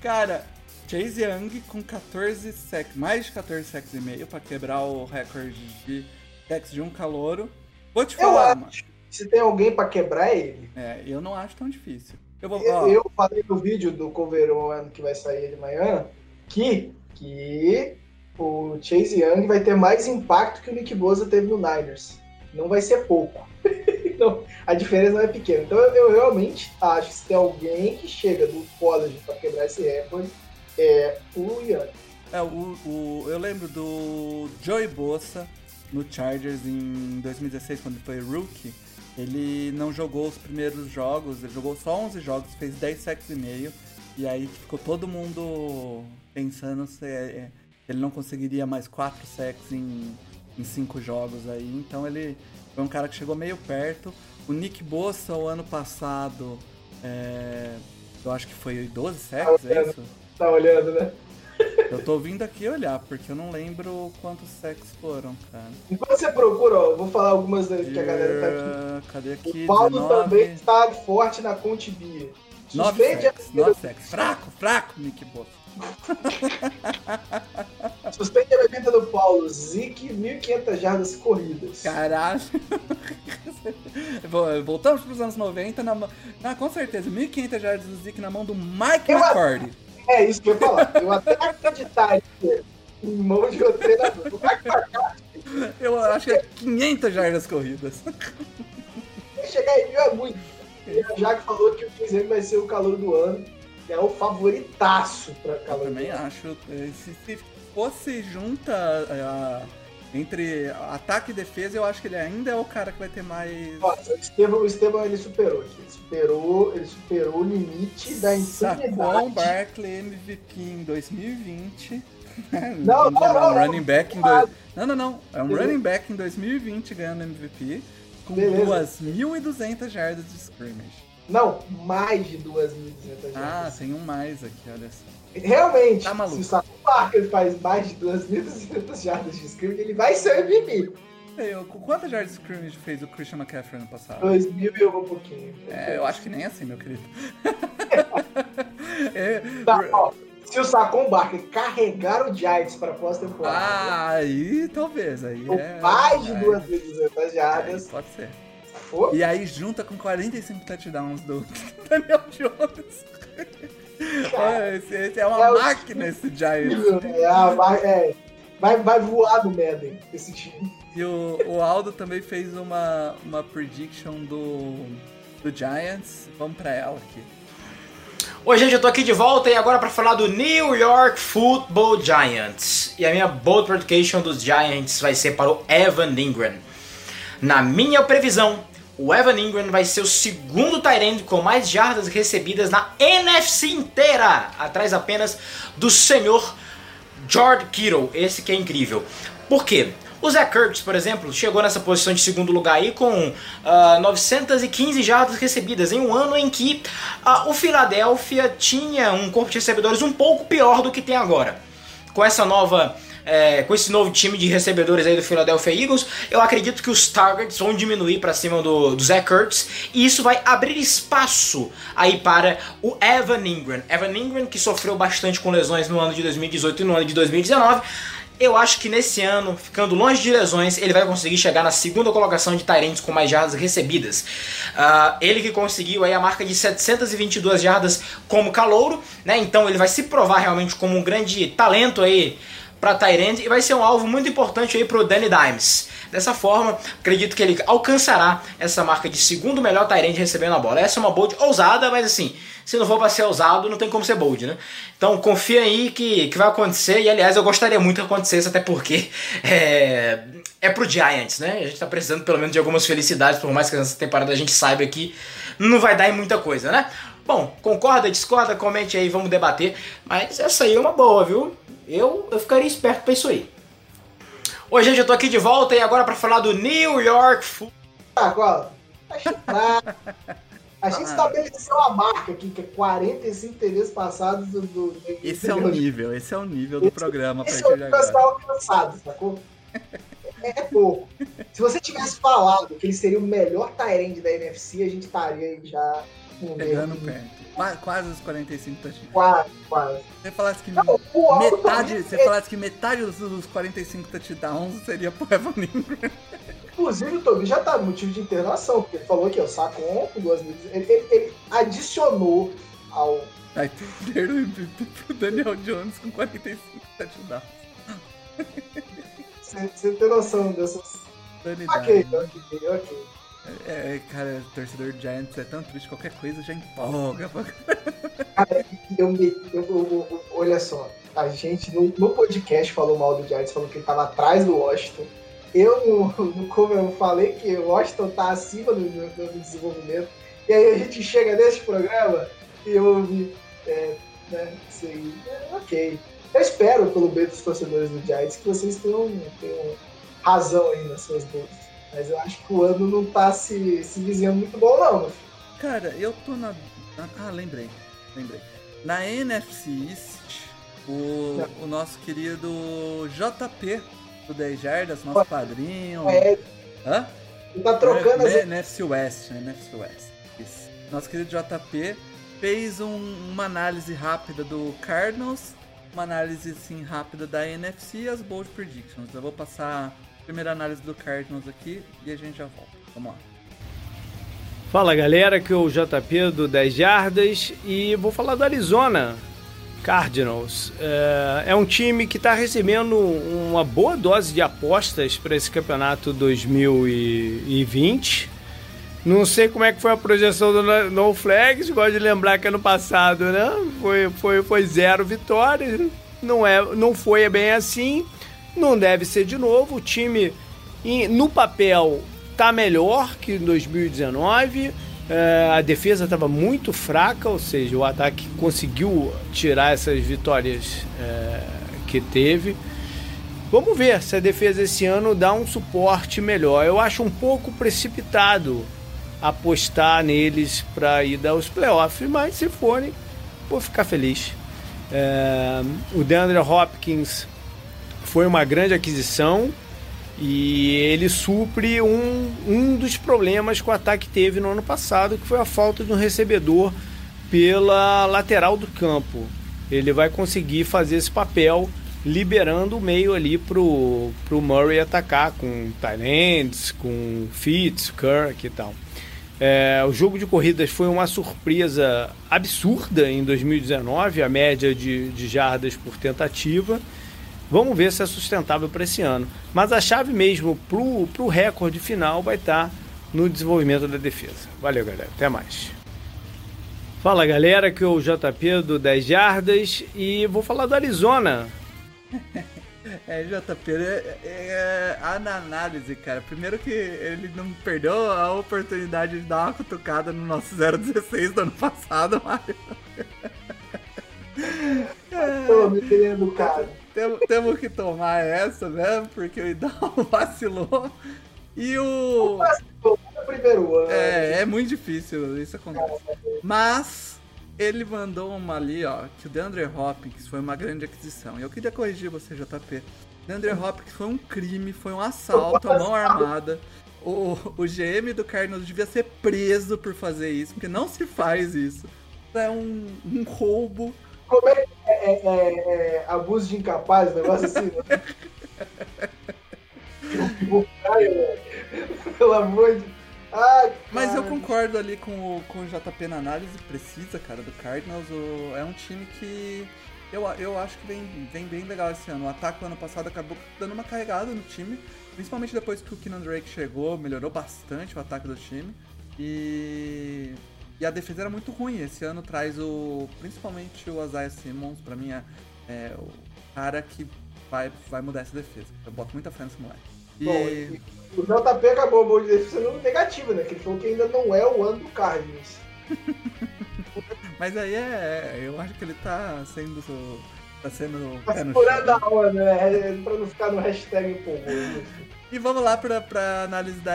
Cara, Chase Young com 14 sacks, mais de 14 sacks e meio pra quebrar o recorde de sacks de um calouro. Vou te falar, mano. Se tem alguém pra quebrar é ele. É, eu não acho tão difícil. Eu, vou, eu, eu falei no vídeo do Coveron que vai sair de manhã que, que o Chase Young vai ter mais impacto que o Nick Bosa teve no Niners. Não vai ser pouco. [laughs] então, a diferença não é pequena. Então eu, eu, realmente acho que se tem alguém que chega do college para quebrar esse recorde, é o Young. É, o, o, eu lembro do Joey Bosa no Chargers em 2016, quando foi rookie. Ele não jogou os primeiros jogos, ele jogou só 11 jogos, fez 10 sacks e meio. E aí ficou todo mundo pensando se é, ele não conseguiria mais 4 sacks em, em 5 jogos aí. Então ele foi um cara que chegou meio perto. O Nick Bossa, o ano passado, é, eu acho que foi 12 sacks, tá é isso? Tá olhando, né? Eu tô vindo aqui olhar, porque eu não lembro quantos sacks foram, cara. Enquanto você procura, ó, vou falar algumas que a galera tá aqui. Cadê aqui? O Paulo 19... também está forte na Contibia. 9 sacks, 9 sacks. Fraco, fraco, Nick Bossa. [laughs] Suspende a bebida do Paulo. Zic, 1.500 jardas corridas. Caralho. [laughs] Voltamos para os anos 90. Na, na, com certeza, 1.500 jardas do Zic na mão do Mike eu McCordy. É isso que eu ia falar. Eu até acreditaria em mão de outro treinador. O Mike McCarthy. Eu acho que é 500 jardas corridas. Chegar em mil é muito. Já que falou que o Cruzeiro vai ser o calor do ano é o favoritaço para calor. Eu também acho. Se, se fosse junta a, entre ataque e defesa, eu acho que ele ainda é o cara que vai ter mais. Nossa, o Estevam, o Estevam ele superou aqui. Ele superou, ele superou o limite da insanidade. Saquon Barkley MVP em 2020. [laughs] Não, não, não, é um running back em dois... Não, não, não. É um running back em 2020 ganhando MVP com 2.200 jardas de scrimmage. Não, mais de 2.200 jardas. Ah, tem um mais aqui, olha só. Realmente, tá se o Saco Barker faz mais de 2.200 jardas de scrimmage, ele vai ser MVP. Eu, quantas jardas de scrimmage fez o Christian McCaffrey ano passado? 2.000 e algum pouquinho. É, eu acho que nem assim, meu querido. [laughs] é, tá, ó, se o Saquon Barker carregar o Giants para pós-temporada. Ah, aí talvez. Aí é, mais de é, 2.200 jardas. Aí, pode ser. For? E aí junta com 45 touchdowns do [laughs] Daniel Jones. Cara, esse, esse, é uma é máquina o... esse Giants. É, é, vai, vai voar no Madden esse time. E o, o Aldo também fez uma, uma prediction do, do Giants. Vamos pra ela aqui. Oi, gente, eu tô aqui de volta e agora para falar do New York Football Giants. E a minha bold prediction dos Giants vai ser para o Evan Ingram. Na minha previsão, o Evan Ingram vai ser o segundo Tyrande com mais jardas recebidas na NFC inteira, atrás apenas do senhor George Kittle, esse que é incrível. Por quê? O Zach Kurtz, por exemplo, chegou nessa posição de segundo lugar aí com uh, 915 jardas recebidas em um ano em que uh, o Philadelphia tinha um corpo de recebedores um pouco pior do que tem agora. Com essa nova é, com esse novo time de recebedores aí do Philadelphia Eagles, eu acredito que os targets vão diminuir para cima do, do Zach Kurtz e isso vai abrir espaço aí para o Evan Ingram. Evan Ingram que sofreu bastante com lesões no ano de 2018 e no ano de 2019 eu acho que nesse ano, ficando longe de lesões, ele vai conseguir chegar na segunda colocação de Tyrants com mais jardas recebidas. Uh, ele que conseguiu aí a marca de 722 jardas como calouro, né? Então ele vai se provar realmente como um grande talento aí para Tyrande e vai ser um alvo muito importante aí para o Danny Dimes. Dessa forma, acredito que ele alcançará essa marca de segundo melhor Tyrande recebendo a bola. Essa é uma bold ousada, mas assim, se não for para ser ousado, não tem como ser bold, né? Então confia aí que, que vai acontecer. E aliás, eu gostaria muito que acontecesse, até porque [laughs] é, é pro Giants, né? A gente tá precisando pelo menos de algumas felicidades, por mais que nessa temporada a gente saiba que não vai dar em muita coisa, né? Bom, concorda, discorda, comente aí, vamos debater. Mas essa aí é uma boa, viu? Eu, eu ficaria esperto pra isso aí. Oi, gente, eu tô aqui de volta e agora para falar do New York Football. Agora, A gente estabeleceu a marca aqui, que é 45 TVs passados do. do, do esse é o nível, esse é o nível do esse, programa esse pra é o pessoal cansado, sacou? É, é pouco. Se você tivesse falado que ele seria o melhor Tyrande da NFC, a gente estaria aí já Pegando perto. Quase os 45 touchdowns. Quase, quase. Você falasse que Não, metade, você falasse que metade dos, dos 45 touchdowns seria pro Evan Ingram. Inclusive, o Tobi já tá motivo de internação, porque ele falou que o Sacon com duas vezes. Ele, ele, ele, adicionou ao. Aí perderam pro Daniel Jones com 45 touchdowns. Você, tem noção dessas. Ok, ok, ok. É, é, cara, torcedor de Giants é tão triste, qualquer coisa já empolga. Cara, eu, eu, eu, olha só, a gente no, no, podcast falou mal do Giants, falou que ele tava atrás do Washington. Eu, no, [laughs] como eu falei que o Washington tá acima do, do, do, desenvolvimento. E aí a gente chega nesse programa e ouve, é, né, aí, é, ok. Eu espero, pelo bem dos torcedores do Giants, que vocês tenham, tenham razão aí nas suas dúvidas. Mas eu acho que o ano não tá se, se muito bom, não. Cara, eu tô na. Ah, lembrei. Lembrei. Na NFC East, o, o nosso querido JP do 10 Jardas, nosso padrinho. É. Hã? Ele tá trocando as. NFC West, né? NFC West. Isso. Nosso querido JP fez um, uma análise rápida do Cardinals, uma análise assim rápida da NFC e as bold predictions. Eu vou passar primeira análise do Cardinals aqui e a gente já volta. Vamos lá. Fala galera, aqui é o JP do 10 Jardas e vou falar do Arizona Cardinals. É, é um time que está recebendo uma boa dose de apostas para esse campeonato 2020. Não sei como é que foi a projeção do No Flags, gosto de lembrar que ano passado né, foi, foi, foi zero vitórias. Não, é, não foi bem assim. Não deve ser de novo. O time, no papel, tá melhor que em 2019. É, a defesa estava muito fraca, ou seja, o ataque conseguiu tirar essas vitórias é, que teve. Vamos ver se a defesa esse ano dá um suporte melhor. Eu acho um pouco precipitado apostar neles para ir dar os playoffs, mas se forem, vou ficar feliz. É, o DeAndre Hopkins foi uma grande aquisição e ele supre um, um dos problemas que o ataque teve no ano passado, que foi a falta de um recebedor pela lateral do campo. Ele vai conseguir fazer esse papel liberando o meio ali pro, pro Murray atacar com Tylands, com Fitz, Kirk e tal. É, o jogo de corridas foi uma surpresa absurda em 2019, a média de, de jardas por tentativa. Vamos ver se é sustentável para esse ano. Mas a chave mesmo para o recorde final vai estar tá no desenvolvimento da defesa. Valeu, galera. Até mais. Fala, galera. Aqui é o JP do 10 Jardas e vou falar do Arizona. [laughs] É, JP, é, é, a análise, cara. Primeiro que ele não perdeu a oportunidade de dar uma cutucada no nosso 016 do ano passado, Mário. Tô me querendo, cara. Temos, temos que tomar essa mesmo, porque o Idal [laughs] vacilou. E o. Vacilou no primeiro ano. É, é muito difícil, isso acontece. Mas ele mandou uma ali, ó, que o DeAndre Hopkins foi uma grande aquisição. E eu queria corrigir você, JP. DeAndre Hopkins foi um crime, foi um assalto à mão armada. O, o GM do Cardinals devia ser preso por fazer isso, porque não se faz isso. É um, um roubo. Como é que é, é, é, é abuso de incapaz, negócio assim, né? [laughs] Pelo amor de Ai, Mas eu concordo ali com o, com o JP na análise, precisa, cara, do Cardinals. O, é um time que eu, eu acho que vem, vem bem legal esse ano. O ataque do ano passado acabou dando uma carregada no time, principalmente depois que o Keenan Drake chegou, melhorou bastante o ataque do time. E, e a defesa era muito ruim. Esse ano traz o principalmente o Isaiah Simmons, pra mim é, é o cara que vai, vai mudar essa defesa. Eu boto muita fé nesse moleque. E... Bom, o JP acabou de defesa sendo negativo, né? Que ele falou que ainda não é o ano do Cardinals. [laughs] Mas aí é. Eu acho que ele tá sendo. Tá sendo. Tá segurando a onda, né? Pra não ficar no hashtag empolgou. E vamos lá pra, pra análise da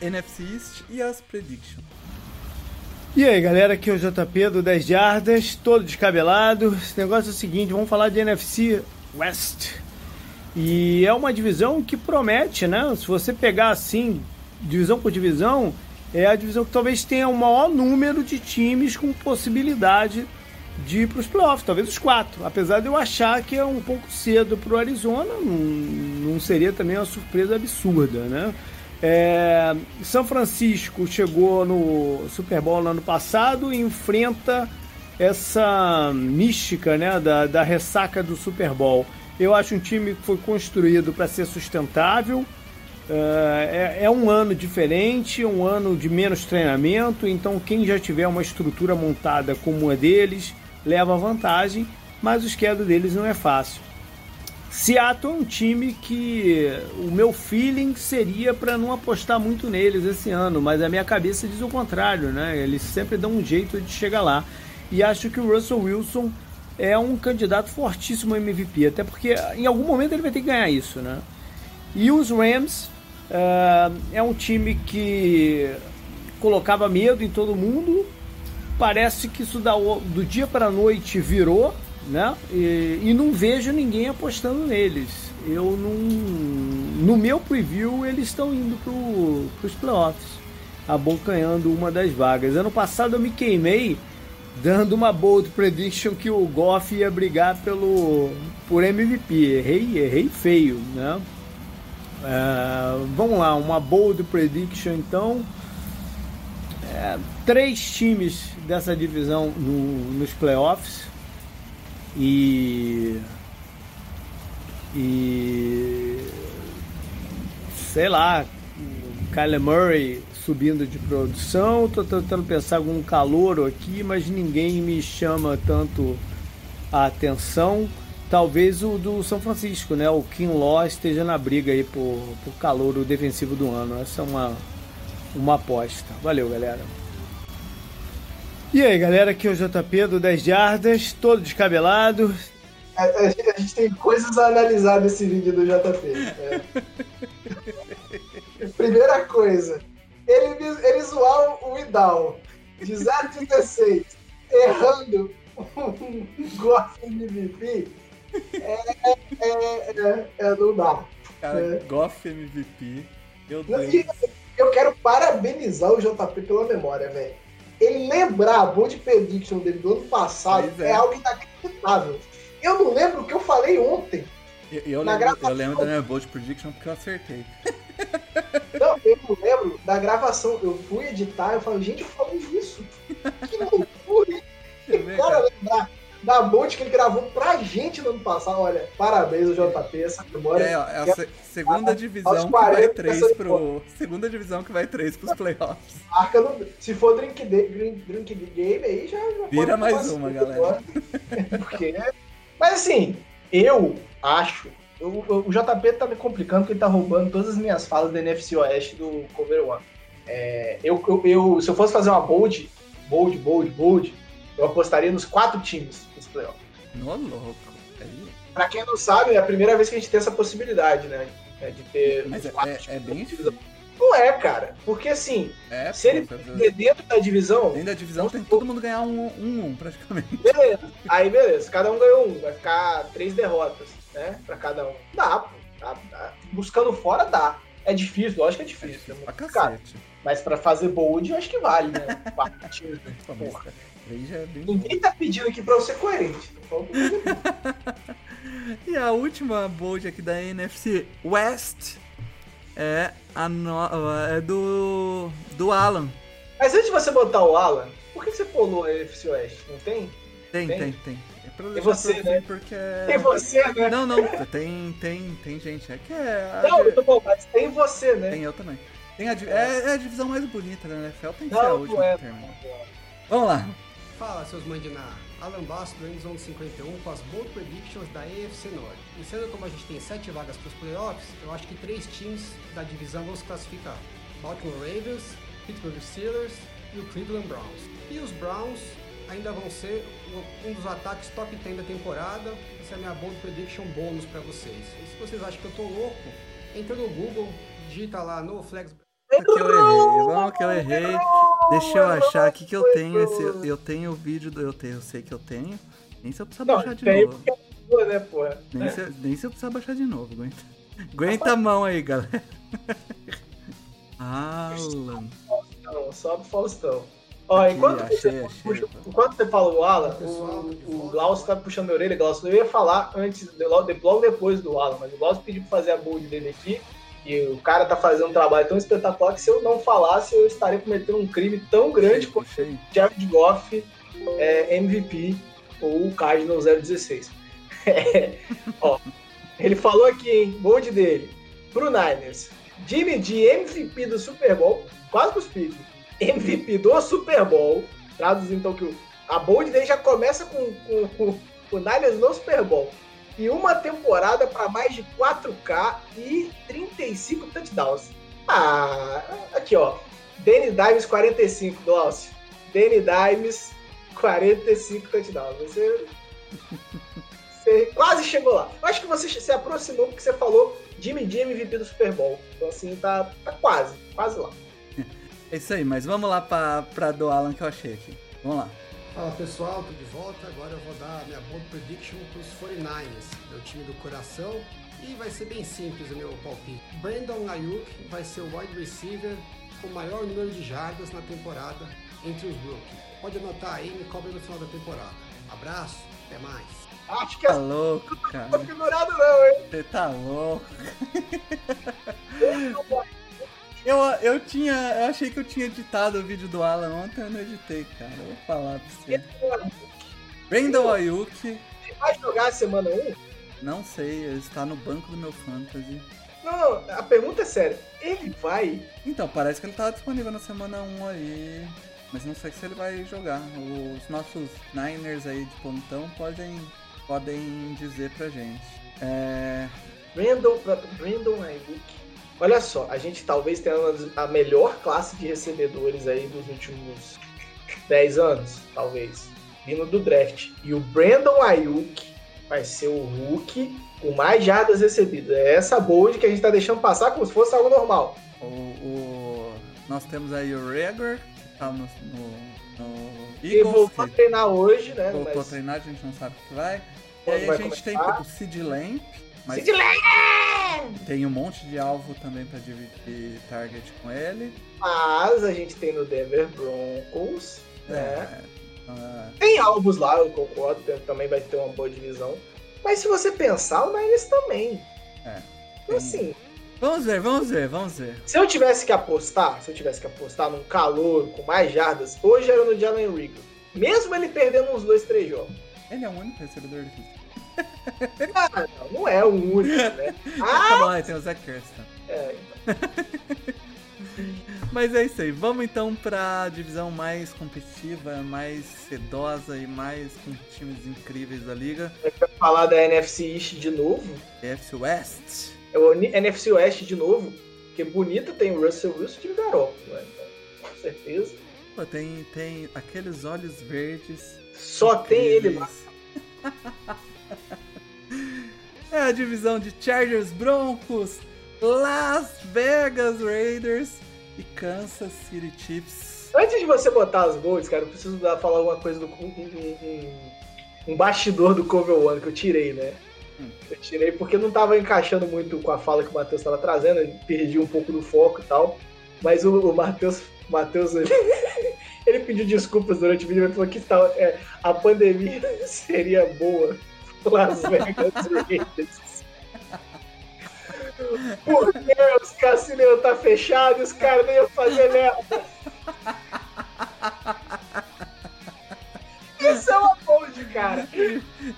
NFC East e as predictions. E aí galera, aqui é o JP do 10 Jardas, todo descabelado. Esse negócio é o seguinte, vamos falar de NFC West. E é uma divisão que promete, né? Se você pegar assim, divisão por divisão, é a divisão que talvez tenha o maior número de times com possibilidade de ir para os playoffs, talvez os quatro. Apesar de eu achar que é um pouco cedo para o Arizona, não, não, seria também uma surpresa absurda, né? É, São Francisco chegou no Super Bowl no ano passado e enfrenta essa mística né, da, da ressaca do Super Bowl. Eu acho um time que foi construído para ser sustentável. É, é, é, um ano diferente, um ano de menos treinamento, então quem já tiver uma estrutura montada como a deles leva vantagem, mas o schedule deles não é fácil. Seattle é um time que o meu feeling seria para não apostar muito neles esse ano, mas a minha cabeça diz o contrário, né? Eles sempre dão um jeito de chegar lá. E acho que o Russell Wilson é um candidato fortíssimo MVP, até porque em algum momento ele vai ter que ganhar isso, né? E os Rams uh, é um time que colocava medo em todo mundo, parece que isso da, do dia para a noite virou, né? E, e, não vejo ninguém apostando neles. Eu não, no meu preview eles estão indo para os playoffs, abocanhando uma das vagas. Ano passado eu me queimei dando uma bold prediction que o Goff ia brigar pelo por MVP. Errei, errei feio, né? É, vamos lá, uma bold prediction então. É, três times dessa divisão no, nos playoffs e e sei lá, Kyler Murray subindo de produção. Estou tentando pensar algum calor aqui, mas ninguém me chama tanto a atenção. Talvez o do São Francisco, né? O Kim Law esteja na briga aí por, por calor defensivo do ano. Essa é uma, uma aposta. Valeu, galera. E aí, galera, aqui é o JP do 10 Jardas, todo descabelado. A, a, a, gente tem coisas a analisar nesse vídeo do JP. É. [laughs] Primeira coisa, ele, ele zoar o Idal de 0,16 errando um Goff MVP é, é, é, é, não dá. Cara, é. Goff MVP, meu Deus. Eu quero parabenizar o JP pela memória, velho. Ele lembrar a bold prediction dele do ano passado é. é algo inacreditável. Eu não lembro o que eu falei ontem. Eu, eu, lembro, eu lembro da minha bold prediction porque eu acertei. Não, eu não lembro da gravação. Eu fui editar, eu falei, gente, eu falei isso. Que loucura, hein? cara, lembrar da monte que ele gravou pra gente no ano passado. Olha, parabéns ao JP, essa memória. É, é a se segunda divisão que vai três pro. Segunda divisão que vai três pros playoffs. [laughs] Marca no, se for drink, drink, drink game aí, já. já Vira mais uma, galera. [laughs] Porque. Mas assim, eu acho o, o, o JP tá me complicando porque ele tá roubando todas as minhas falas da NFC Oeste do Cover One. É, eu, eu, eu- se eu fosse fazer uma bold, bold, bold, bold, eu apostaria nos quatro times nesse playoff. No louco. Aí. Pra quem não sabe, é a primeira vez que a gente tem essa possibilidade, né? É, De ter Mas é, quatro é, times é bem difícil. Não é, cara. Porque assim, É, se ele perder dentro da divisão, Dentro da divisão tem todo mundo ganhar um, um, um praticamente. beleza. Aí beleza, cada um ganhou um. Vai ficar três derrotas, né? Pra cada um. Dá, pô. Dá, dá. Buscando fora, dá. É difícil, lógico que é difícil. É muito Pra complicado. cacete. Mas pra fazer bold, eu acho que vale, né? [laughs] Quatro times, né? Porra. Aí já é bem Ninguém tá pedindo aqui pra eu ser coerente. [laughs] E a última bold aqui da NFC West é a no... é do do Alan. Mas antes de você botar o Alan, por que você pulou a NFC Oeste? Não tem? Tem, Tem? tem, tem. É pra Tem você, né? Porque Tem você, né? Não, não, tem tem tem gente, é que é Não, eu tô falando, mas tem você, né? tem eu também. Tem a, di- é, é a divisão mais bonita da NFL, tem que Não, ser a última é. termina. Vamos lá. Fala, seus mandinar. Alan Basso do Endzone 51 com as Bold Predictions da AFC Norte. E sendo como a gente tem sete vagas para os playoffs, eu acho que três times da divisão vão se classificar. Baltimore Ravens, Pittsburgh Steelers e o Cleveland Browns. E os Browns ainda vão ser um- dos ataques top 10 da temporada. Essa é a minha Bold Prediction bônus para vocês. E se vocês acham que eu tô louco, entra no Google, digita lá no Flex que eu errei, vamos que eu errei. Deixa eu achar aqui que eu tenho esse. Eu tenho o vídeo do. Eu, tenho, eu sei que eu tenho. Nem se eu precisar baixar de novo. é né, porra? Nem se, nem se eu precisar baixar de novo, aguenta. Aguenta a mão aí, galera. [laughs] Alan. Não, sobe o Faustão. Ó, enquanto, achei, você, achei, puxa- enquanto você fala o Alan, o, o Glaucio tá puxando a orelha, Glaucio. Eu ia falar antes, logo depois do Alan, mas o Glaucio pediu pra fazer a build dele aqui. E o cara tá fazendo um trabalho tão espetacular que se eu não falasse, eu estaria cometendo um crime tão grande quanto Puxei. Jared Goff é, MVP ou o Cardinal 016. É, [laughs] ó, ele falou aqui, hein? Bold dele. Pro Niners. Jimmy G, MVP do Super Bowl. Quase cuspi. MVP do Super Bowl. Traduzindo então que o- a bold dele já começa com, com, com o Niners no Super Bowl. E uma temporada para mais de 4K e 35 touchdowns. Ah, aqui ó. Danny Dimes 45, Glaucio. Danny Dimes 45 touchdowns. Você, você quase chegou lá. Eu acho que você se aproximou porque você falou Jimmy G MVP do Super Bowl. Então assim, tá, tá quase, quase lá. É isso aí, mas vamos lá pra do Alan que eu achei aqui. Vamos lá. Fala pessoal, tô de volta. Agora eu vou dar a minha bold prediction pros 49ers, meu time do coração. E vai ser bem simples o meu palpite. Brandon Ayuk vai ser o wide receiver com o maior número de jardas na temporada entre os rookies. Pode anotar aí, me cobre no final da temporada. Abraço, até mais. Acho que Tá é louco, cara. configurado não, hein? Você tá louco. Eu, eu tinha. Eu achei que eu tinha editado o vídeo do Alan ontem, eu não editei, cara. Eu vou falar pra você. Brandon Ayuk, Vai jogar a semana 1? não sei, ele está no banco do meu fantasy. Não, não, a pergunta é séria. Ele vai. Então, parece que ele tá disponível na semana 1 aí. Mas não sei se ele vai jogar. Os nossos Niners aí de pontão podem, podem dizer pra gente. É. Brandon, Brandon Ayuk. Olha só, a gente talvez tenha a melhor classe de recebedores aí dos últimos 10 anos, talvez, vindo do draft. E o Brandon Ayuk vai ser o Hulk com mais jardas recebidas. É essa bold que a gente tá deixando passar como se fosse algo normal. O, o- nós temos aí o Rager, que tá no, no, no Eagles, voltou a treinar hoje, né? voltou a Mas treinar, a gente não sabe o que vai. E aí a gente começar? tem o Sid Lamp, mas tem um monte de alvo também pra dividir target com ele. Mas a gente tem no Denver Broncos, né? É, ah, Tem alvos lá, eu concordo, também vai ter uma boa divisão. Mas se você pensar, o Niners também. É. Então, assim, Vamos ver, vamos ver, vamos ver. se eu tivesse que apostar, se eu tivesse que apostar num calor com mais jardas, hoje era no Jalen Riggle. Mesmo ele perdendo uns dois, três jogos. Ele é o único recebedor difícil. Ah, não, é o único, né? [laughs] tá Ah, bom, aí tem o Zach Kirsten. é, [laughs] então. Mas é isso aí. Vamos então pra divisão mais competitiva, mais sedosa e mais com times incríveis da liga. Vai falar da NFC East de novo. NFC West. É o NFC West de novo. Porque bonita tem o Russell Wilson e o Garoppolo, né? Com certeza. Pô, tem, tem aqueles olhos verdes. Só tem ele lá. [laughs] É a divisão de Chargers Broncos, Las Vegas Raiders e Kansas City Chiefs. Antes de você botar as gols, cara, eu preciso falar alguma coisa do. Um, um, um bastidor do Cover One que eu tirei, né? Hum. Eu tirei porque não tava encaixando muito com a fala que o Matheus tava trazendo, perdi um pouco do foco e tal. Mas o, o Matheus, Matheus ele, [laughs] ele, pediu desculpas durante o vídeo e falou que tal, é, a pandemia [laughs] seria boa [laughs] Las Vegas Raiders. Porque os cassinos iam estar fechados e os caras nem iam fazer merda. Isso é uma bold, cara.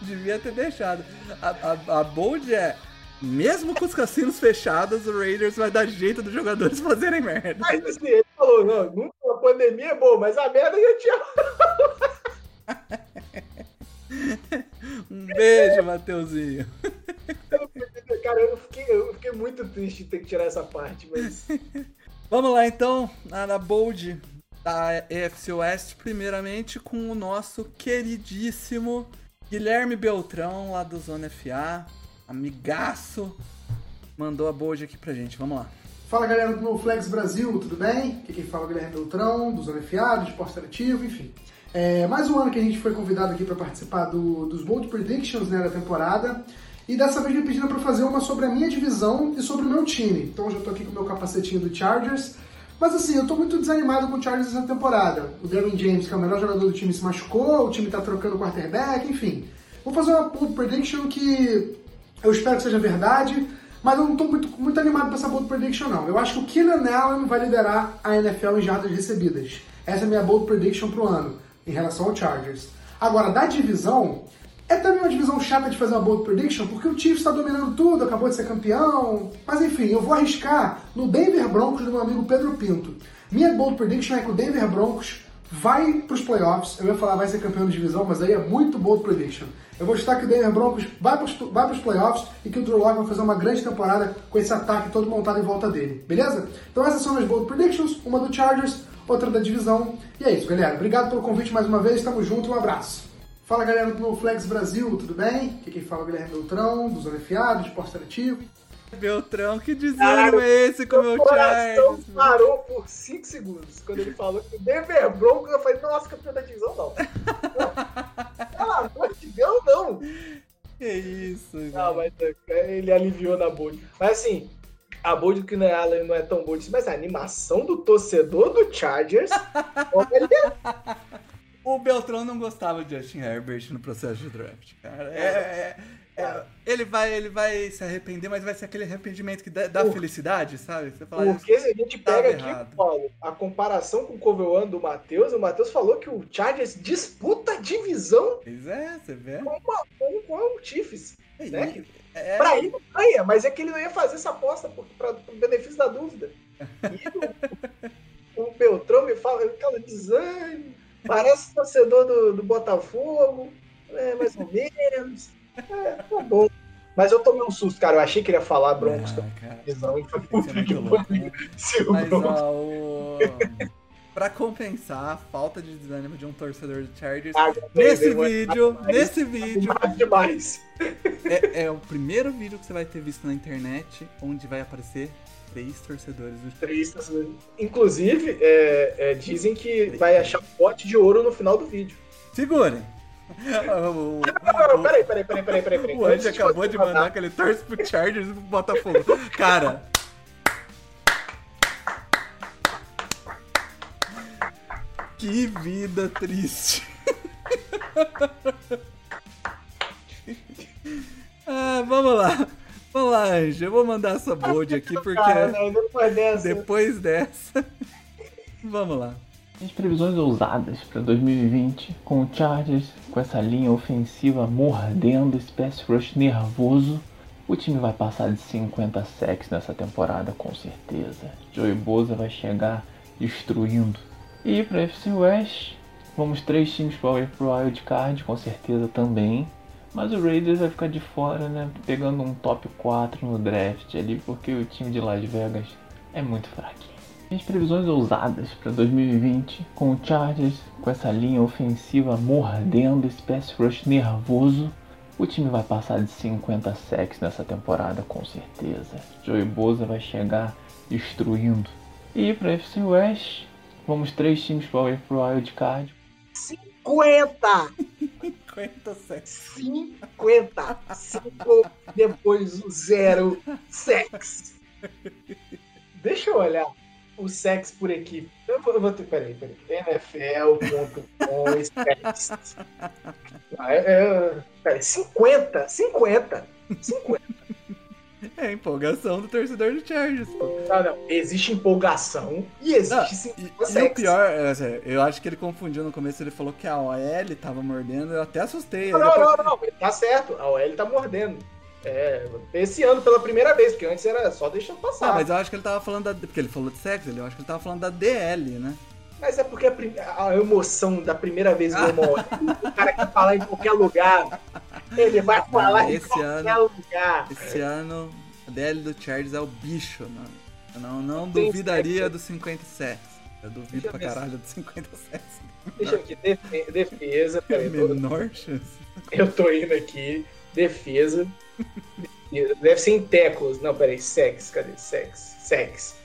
Devia ter deixado. A, a, a bold é. Mesmo com os cassinos fechados, o Raiders vai dar jeito dos jogadores fazerem merda. Mas assim, ele falou, não, nunca a pandemia é boa, mas a merda já tinha. [laughs] um beijo, Mateuzinho. Cara, eu fiquei, eu fiquei muito triste de ter que tirar essa parte, mas. [laughs] Vamos lá então, na Bold da EFC West, primeiramente com o nosso queridíssimo Guilherme Beltrão, lá do Zona FA, amigaço, mandou a Bold aqui pra gente. Vamos lá. Fala galera do NoFlex Brasil, tudo bem? Aqui quem fala é o Guilherme Beltrão, do Zona FA, do Esporte Seletivo, enfim. É, mais um ano que a gente foi convidado aqui para participar do, dos Bold Predictions né, da temporada. E dessa vez me pediram para fazer uma sobre a minha divisão e sobre o meu time. Então eu já estou aqui com o meu capacetinho do Chargers. Mas assim, eu estou muito desanimado com o Chargers essa temporada. O Derwin James, que é o melhor jogador do time, se machucou, o time está trocando quarterback, enfim. Vou fazer uma bold prediction que eu espero que seja verdade, mas eu não estou muito, muito animado para essa bold prediction não. Eu acho que o Keenan Allen vai liderar a NFL em jardas recebidas. Essa é a minha bold prediction pro ano em relação ao Chargers. Agora, da divisão, é também uma divisão chata de fazer uma bold prediction, porque o Chiefs está dominando tudo, acabou de ser campeão. Mas enfim, eu vou arriscar no Denver Broncos do meu amigo Pedro Pinto. Minha bold prediction é que o Denver Broncos vai para os playoffs. Eu ia falar vai ser campeão de divisão, mas aí é muito bold prediction. Eu vou chutar que o Denver Broncos vai para os playoffs e que o Drew Lock vai fazer uma grande temporada com esse ataque todo montado em volta dele. Beleza? Então essas são as bold predictions, uma do Chargers, outra da divisão. E é isso, galera. Obrigado pelo convite mais uma vez. Tamo junto. Um abraço. Fala, galera do NoFlex Brasil. Tudo bem? Aqui quem fala é o Guilherme Beltrão, do Zona FA, do Esporte Seletivo. Beltrão, que desânimo é esse com o meu Chargers? parou por 5 segundos quando ele falou que o Denver Broncos. Eu falei, nossa, campeão da divisão não. [laughs] Pelo amor de Deus, não. Que isso, Não, mas é, ele aliviou na bold. Mas assim, a bold que não é, não é tão bold, mas a animação do torcedor do Chargers. [laughs] olha. O Beltrão não gostava de Justin Herbert no processo de draft, cara. É, é, é, ele, vai, ele vai se arrepender, mas vai ser aquele arrependimento que dá, dá felicidade, sabe? Você fala, Porque se a gente pega aqui, Paulo, a comparação com o Cover One do Matheus, o Matheus falou que o Chargers disputa a divisão. Pois é, você vê. Com, uma, com, com o Chiefs. Né? É... Pra ele ganha, mas é que ele não ia fazer essa aposta para o benefício da dúvida. E o, o Beltrão me fala, aquela desânimo, parece torcedor do, do Botafogo, é, mais ou menos. É, tá bom. Mas eu tomei um susto, cara. Eu achei que ele ia falar Broncos. Ah, Não, e foi muito louco, [laughs] né? Mas, ó, o... pra compensar a falta de desânimo de um torcedor de Chargers, ah, nesse vídeo, nesse vídeo, demais. É, é, o primeiro vídeo que você vai ter visto na internet onde vai aparecer três torcedores do Três torcedores. Inclusive, é, é, dizem que vai achar um pote de ouro no final do vídeo. Segurem. o, o, peraí, peraí, peraí, peraí, peraí. O Andy acabou de mandar que ele torce pro Chargers e pro Botafogo. Cara, Que vida triste. [laughs] ah, vamos lá. Vamos lá, Anjo. Eu vou mandar essa bold aqui porque. Ah, não, depois dessa. Depois dessa. [laughs] vamos lá. As previsões ousadas para 2020, com o Chargers com essa linha ofensiva mordendo, esse pass rush nervoso, o time vai passar de 50 sacks nessa temporada com certeza. Joey Bosa vai chegar destruindo. E para FC West, vamos três times para o Wild Card, com certeza também. Mas o Raiders vai ficar de fora, né? Pegando um top 4 no draft ali, porque o time de Las Vegas é muito fraquinho. As previsões ousadas para 2020, com o Chargers com essa linha ofensiva mordendo, esse pass rush nervoso, o time vai passar de 50 sacks nessa temporada com certeza. Joey Bosa vai chegar destruindo. E para FC West, vamos três times para o Wild Card. 50! 50 sacks. 50! 5 depois o 0 sacks. Deixa eu olhar o sex por equipe. Eu vou, eu vou ter. Peraí, peraí. NFL.com stats. Ah, é, é, peraí, 50? 50? 50. [laughs] É a empolgação do torcedor do Chargers, pô. Não, não. Existe empolgação e existe não, e, e o pior, é, assim, eu acho que ele confundiu no começo, ele falou que a OL tava mordendo, eu até assustei. Não, não, depois... não, não, tá certo. A OL tá mordendo. É, esse ano pela primeira vez, porque antes era só deixando passar. Ah, mas eu acho que ele tava falando da. Porque ele falou de sexo, eu acho que ele tava falando da DL, né? Mas é porque a, a emoção da primeira vez do o cara que falar em qualquer lugar, ele vai falar esse em qualquer ano, lugar. Esse ano, a DL do Charles é o bicho, mano. Eu não, não duvidaria dos 57. Eu duvido Deixa pra caralho dos 57. Deixa aqui, defesa. Peraí, menor chance. Eu tô indo aqui, defesa. Deve ser em tecos. Não, peraí, sex. Cadê? Sex. Sex.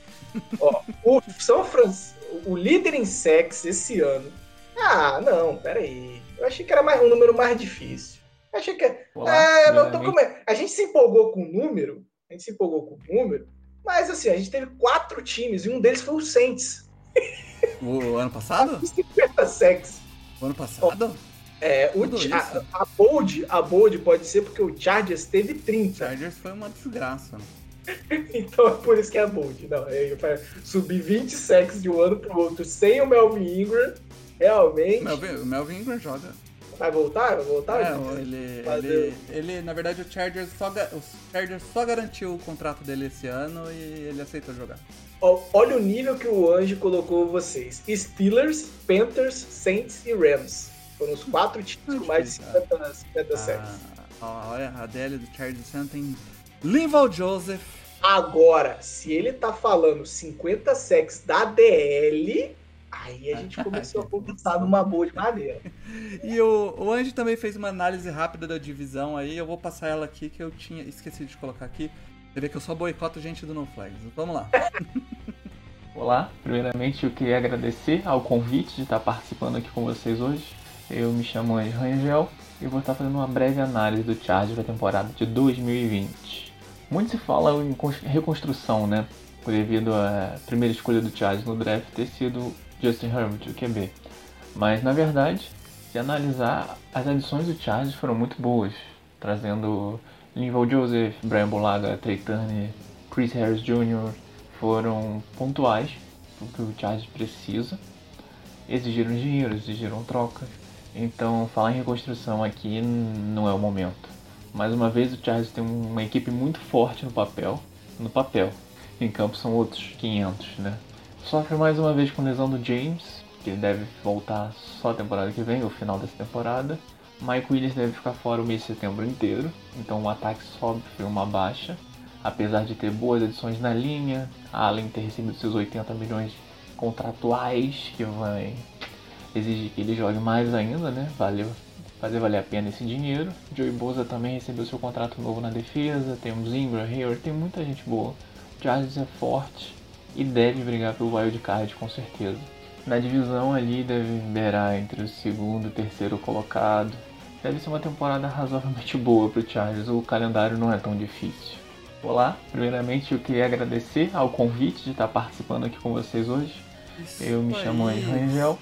Ó, o São Francisco, o líder em sex esse ano. Ah, não, peraí. Eu achei que era mais, um número mais difícil. Eu achei que. Olá, é, não tô com... A gente se empolgou com o número. A gente se empolgou com o número. Mas assim, a gente teve quatro times e um deles foi o Saints. [laughs] O ano passado? 50 sex. O ano passado? É, o, a, a, Bold, a Bold pode ser porque o Chargers teve 30. O Chargers foi uma desgraça. [laughs] Então é por isso que é a Bold. Não, é, subir 20 sacks de um ano pro outro sem o Melvin Ingram, realmente. Melvin, o Melvin Ingram joga. Vai voltar? Vai voltar? É, ele, ele, ele, na verdade, o Chargers, só, o Chargers só garantiu o contrato dele esse ano e ele aceitou jogar. Olha o nível que o Anjo colocou vocês: Steelers, Panthers, Saints e Rams. Foram os quatro times com mais de 50, 50 sacks. Ah, olha, a DL do Chargers tem Linval Joseph. Agora, se ele tá falando 50 sacks da DL, aí a gente começou a conversar numa boa de maneira. [laughs] E o, o Andy também fez uma análise rápida da divisão aí, eu vou passar ela aqui que eu tinha esqueci de colocar aqui. Você vê que eu só boicoto gente do No Flags. Vamos lá. [laughs] Olá, primeiramente eu queria agradecer ao convite de estar participando aqui com vocês hoje. Eu me chamo Andy Rangel e vou estar fazendo uma breve análise do Chargers da temporada de 2020. Muito se fala em reconstrução, né? Devido à primeira escolha do Chargers no draft ter sido Justin Herbert, o QB. Mas na verdade, se analisar, as adições do Chargers foram muito boas, trazendo Linval Joseph, Brian Bolaga, Trey Turner, Chris Harris Jr. foram pontuais, porque o Chargers precisa. Exigiram dinheiro, exigiram trocas, então, falar em reconstrução aqui não é o momento. Mais uma vez, o Chargers tem uma equipe muito forte no papel. No papel. Em campo são outros 500, né? Sofre mais uma vez com lesão do James, que deve voltar só a temporada que vem, o final dessa temporada. Mike Williams deve ficar fora o mês de setembro inteiro, então o ataque sofre uma baixa. Apesar de ter boas adições na linha, Allen ter recebido seus 80 milhões contratuais que vai exige que ele jogue mais ainda, né? Valeu, fazer valer a pena esse dinheiro. Joey Bosa também recebeu seu contrato novo na defesa. Temos Ingram, Hayward, tem muita gente boa. O Chargers é forte e deve brigar pelo wild card com certeza. Na divisão ali deve beirar entre o segundo e terceiro colocado. Deve ser uma temporada razoavelmente boa para o Chargers. O calendário não é tão difícil. Olá, primeiramente eu queria agradecer ao convite de estar participando aqui com vocês hoje. Isso eu me chamo Anjo Rangel.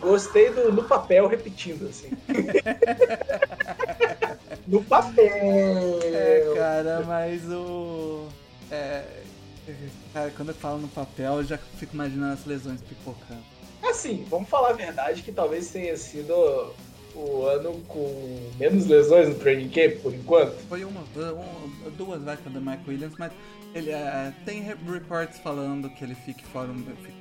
Gostei do no papel repetindo, assim. [laughs] no papel! É, cara, mas o. É. Cara, quando eu falo no papel, eu já fico imaginando as lesões pipocando. Assim, vamos falar a verdade que talvez tenha sido o ano com menos lesões no training camp, por enquanto. Foi uma, uma duas vai com o Mike Williams, mas ele é, tem reports falando que ele fique fora,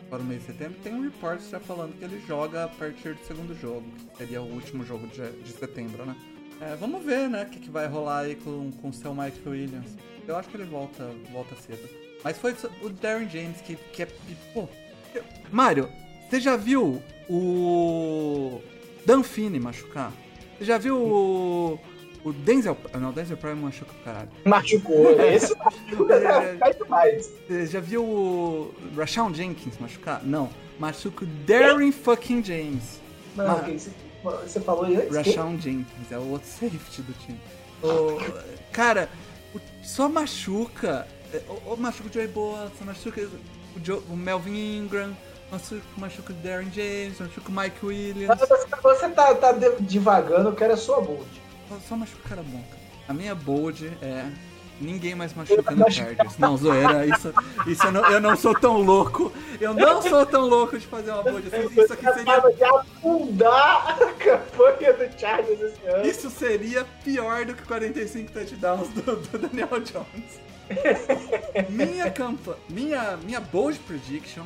fora o mês de setembro. Tem reports já falando que ele joga a partir do segundo jogo, que seria o último jogo de, de setembro, né? É, vamos ver, né, o que, que vai rolar aí com, com o seu Mike Williams. Eu acho que ele volta, volta cedo. Mas foi o Darren James que, que é. Pô. Mário, você já viu o. Dan Finney machucar? Você já viu o. O Denzel. Não, o Denzel Prime machuca o caralho. Machucou, [laughs] esse machuca mais. Você já viu o. Rashawn Jenkins machucar? Não. Machuca o Darren fucking James. Não, Ma... quem você falou antes? Rashawn Jenkins, é o outro [laughs] safety do time. O, cara, o, só machuca. É, ou, ou machuca o Joey Boa, só machuca o, Joe, o Melvin Ingram, machuca, machuca o Darren James, machuca o Mike Williams. Você tá, tá devagando, eu quero a sua bold. Só, machuca cara bom, cara. A minha bold é Ninguém mais machuca no Chargers. Não, zoeira, isso, isso eu, não, eu não sou tão louco. Eu não sou tão louco de fazer uma boa assim. Isso aqui seria. de afundar a campanha do Chargers esse ano. Isso seria pior do que 45 touchdowns do, do Daniel Jones. minha campanha. Minha, minha bold prediction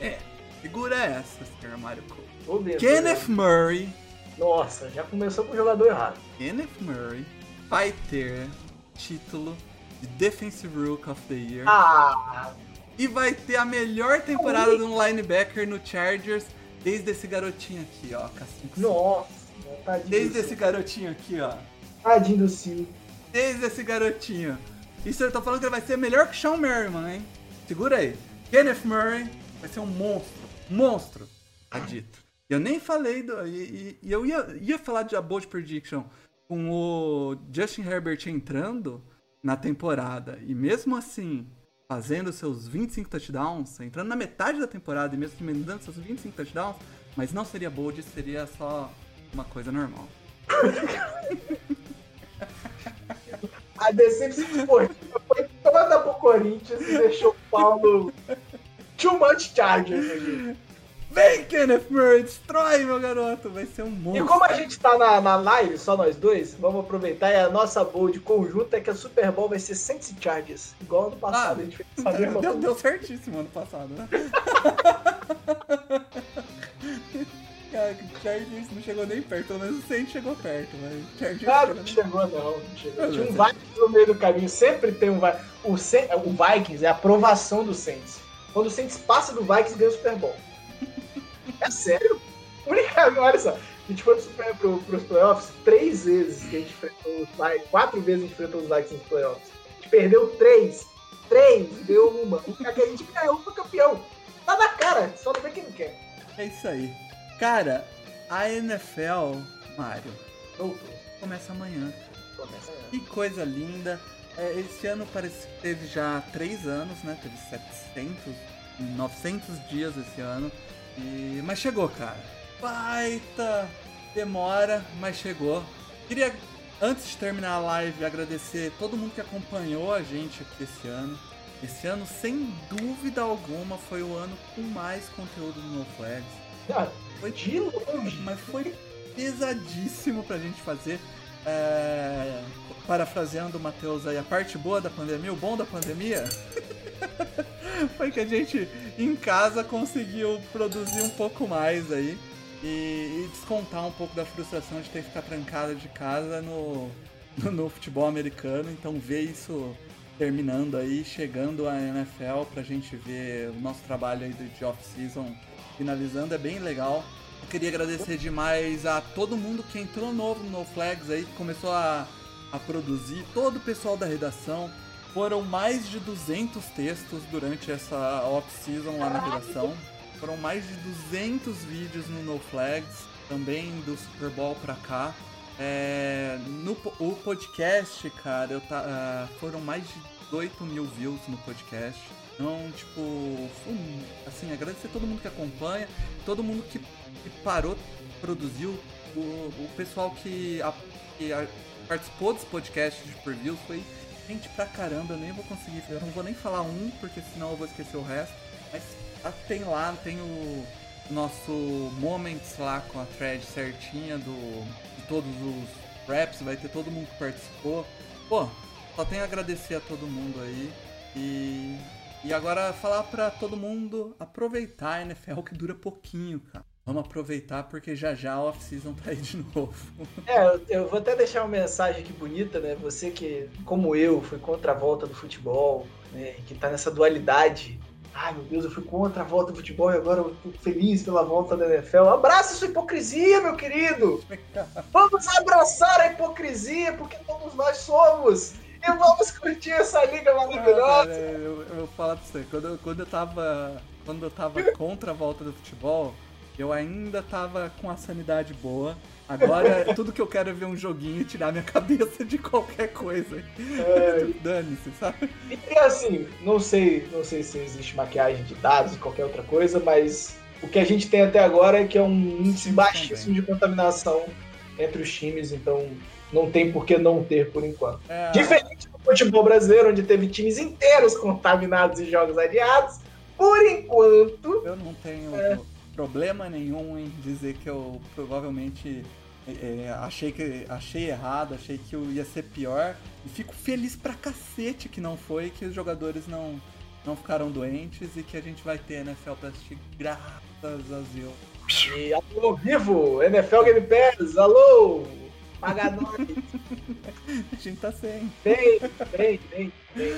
é. Figura essa, Sr. Mario Cole. Kenneth Murray. Nossa, já começou com o jogador errado. Kenneth Murray vai ter título de Defensive Rook of the Year. Ah. E vai ter a melhor temporada de um linebacker no Chargers desde esse garotinho aqui, ó. Nossa, tadinho. Desde esse garotinho aqui, ó. Tadinho do Sil. Desde esse garotinho. Isso eu tô falando que ele vai ser melhor que Sean Merriman, hein? Segura aí. Kenneth Murray vai ser um monstro. Monstro, tá dito. Eu nem falei do. E, e, eu ia, ia falar de a Bold Prediction com o Justin Herbert entrando na temporada e mesmo assim fazendo seus 25 touchdowns, entrando na metade da temporada e mesmo emendando seus 25 touchdowns, mas não seria bold, seria só uma coisa normal. [laughs] A decepção foi toda pro Corinthians e deixou o Paulo too much Chargers aqui. Vem, Kenneth Murray, destrói, meu garoto. Vai ser um monstro. E como a gente tá na, na live, só nós dois, vamos aproveitar e a nossa bold conjunta é que a Super Bowl vai ser Saints e Chargers. Igual ano passado. Ah, a gente fez deu, deu, deu certíssimo ano passado, né? [laughs] Cara, Chargers não chegou nem perto, pelo menos o Saints chegou perto, mas Chargers ah, não chegou, não, não chegou. Tinha um Vikings no meio do caminho, sempre tem um Vikings. O, o Vikings é a aprovação do Saints. Quando o Saints passa do Vikings, ganha o Super Bowl. É sério? Única, [laughs] olha só, a gente foi pro, pro, pros playoffs três vezes que a gente enfrentou os Vikings, quatro vezes a gente enfrentou os Vikings nos playoffs. A gente perdeu três. Três, deu uma. A que a gente ganhou foi campeão. Tá na cara, só não vê quem não quer. É isso aí. Cara, a NFL, Mário, começa amanhã. Começa amanhã. Que coisa linda. É, esse ano parece que teve já três anos, né? Teve 700, 900 dias esse ano. E... Mas chegou, cara. Baita demora, mas chegou. Queria, antes de terminar a live, agradecer todo mundo que acompanhou a gente aqui esse ano. Esse ano, sem dúvida alguma, foi o ano com mais conteúdo no NoFlags. Ah, foi de longe, mas foi pesadíssimo pra gente fazer. É, parafraseando o Matheus aí, a parte boa da pandemia, o bom da pandemia [laughs] [laughs] foi que a gente em casa conseguiu produzir um pouco mais aí e, e, descontar um pouco da frustração de ter que ficar trancada de casa no, no, no futebol americano. Então ver isso terminando aí, chegando à NFL pra gente ver o nosso trabalho aí de off-season finalizando é bem legal. Eu queria agradecer demais a todo mundo que entrou novo no Flags aí, que começou a, a produzir, todo o pessoal da redação, foram mais de 200 textos durante essa off-season lá na redação. Foram mais de 200 vídeos no No Flags, também do Super Bowl pra cá. É, no o podcast, cara, eu tá, uh, foram mais de 18 mil views no podcast. Então, tipo, assim, agradecer a todo mundo que acompanha, todo mundo que, que parou, produziu, o, o pessoal que, a, que a, participou dos podcasts de previews foi gente pra caramba, eu nem vou conseguir, eu não vou nem falar um, porque senão eu vou esquecer o resto. Mas tem lá, tem o, nosso Moments lá com a thread certinha do, de todos os raps, vai ter todo mundo que participou. Pô, só tenho a agradecer a todo mundo aí. E, e agora falar pra todo mundo aproveitar a NFL que dura pouquinho, cara. Vamos aproveitar porque já já a off-season tá aí de [laughs] novo. É, eu, eu vou até deixar uma mensagem aqui bonita, né? Você que, como eu, foi contra a volta do futebol, né? Que tá nessa dualidade. Ai meu Deus, eu fui contra a volta do futebol e agora eu tô feliz pela volta da NFL. Abraça sua hipocrisia, meu querido! Vamos abraçar a hipocrisia, porque todos nós somos! E vamos curtir essa liga maravilhosa! Cara, eu, eu vou falar pra você, quando eu, quando eu tava. Quando eu tava [laughs] contra a volta do futebol, eu ainda tava com a sanidade boa. Agora, tudo que eu quero é ver um joguinho e tirar minha [laughs] cabeça de qualquer coisa. É. Dane-se, sabe? E assim, não sei, não sei se existe maquiagem de dados e qualquer outra coisa, mas o que a gente tem até agora é que é um índice baixíssimo de contaminação entre os times, então não tem por que não ter por enquanto. É, Diferente do futebol brasileiro, onde teve times inteiros contaminados e jogos adiados, por enquanto. Eu não tenho É. problema nenhum em dizer que eu provavelmente é, é, achei, que, achei errado, achei que eu ia ser pior. E fico feliz pra cacete que não foi, que os jogadores não, não ficaram doentes e que a gente vai ter NFL pra assistir graças a Deus. E alô, vivo, NFL Game Pass, alô! Paga nós! [laughs] A gente tá sem. Tem, tem, tem, tem.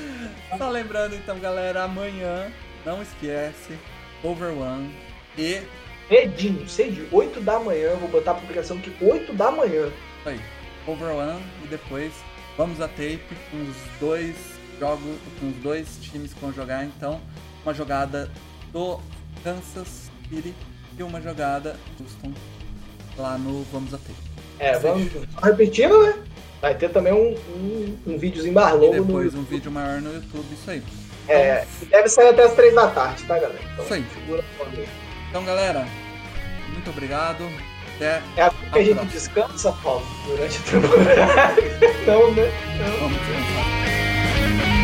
Só lembrando então, galera, amanhã, não esquece, Over One e. Cedinho, cedinho, 8 da manhã, vou botar a publicação aqui, 8 da manhã. Isso aí, Over One e depois vamos a tape com os dois jogos, com os dois times que vão jogar, então, uma jogada do Kansas City e uma jogada do Houston lá no Vamos a Tape. É, vamos repetindo, né? Vai ter também um, um, um videozinho mais E longo no depois um vídeo maior no YouTube, isso aí. É, e deve sair até as 3 da tarde, tá, galera? Então, Isso aí. segura aí. Então, galera, muito obrigado. Até É agora que a gente descansa, Paulo, durante a temporada. [laughs] Então, né? Então... Vamos descansar.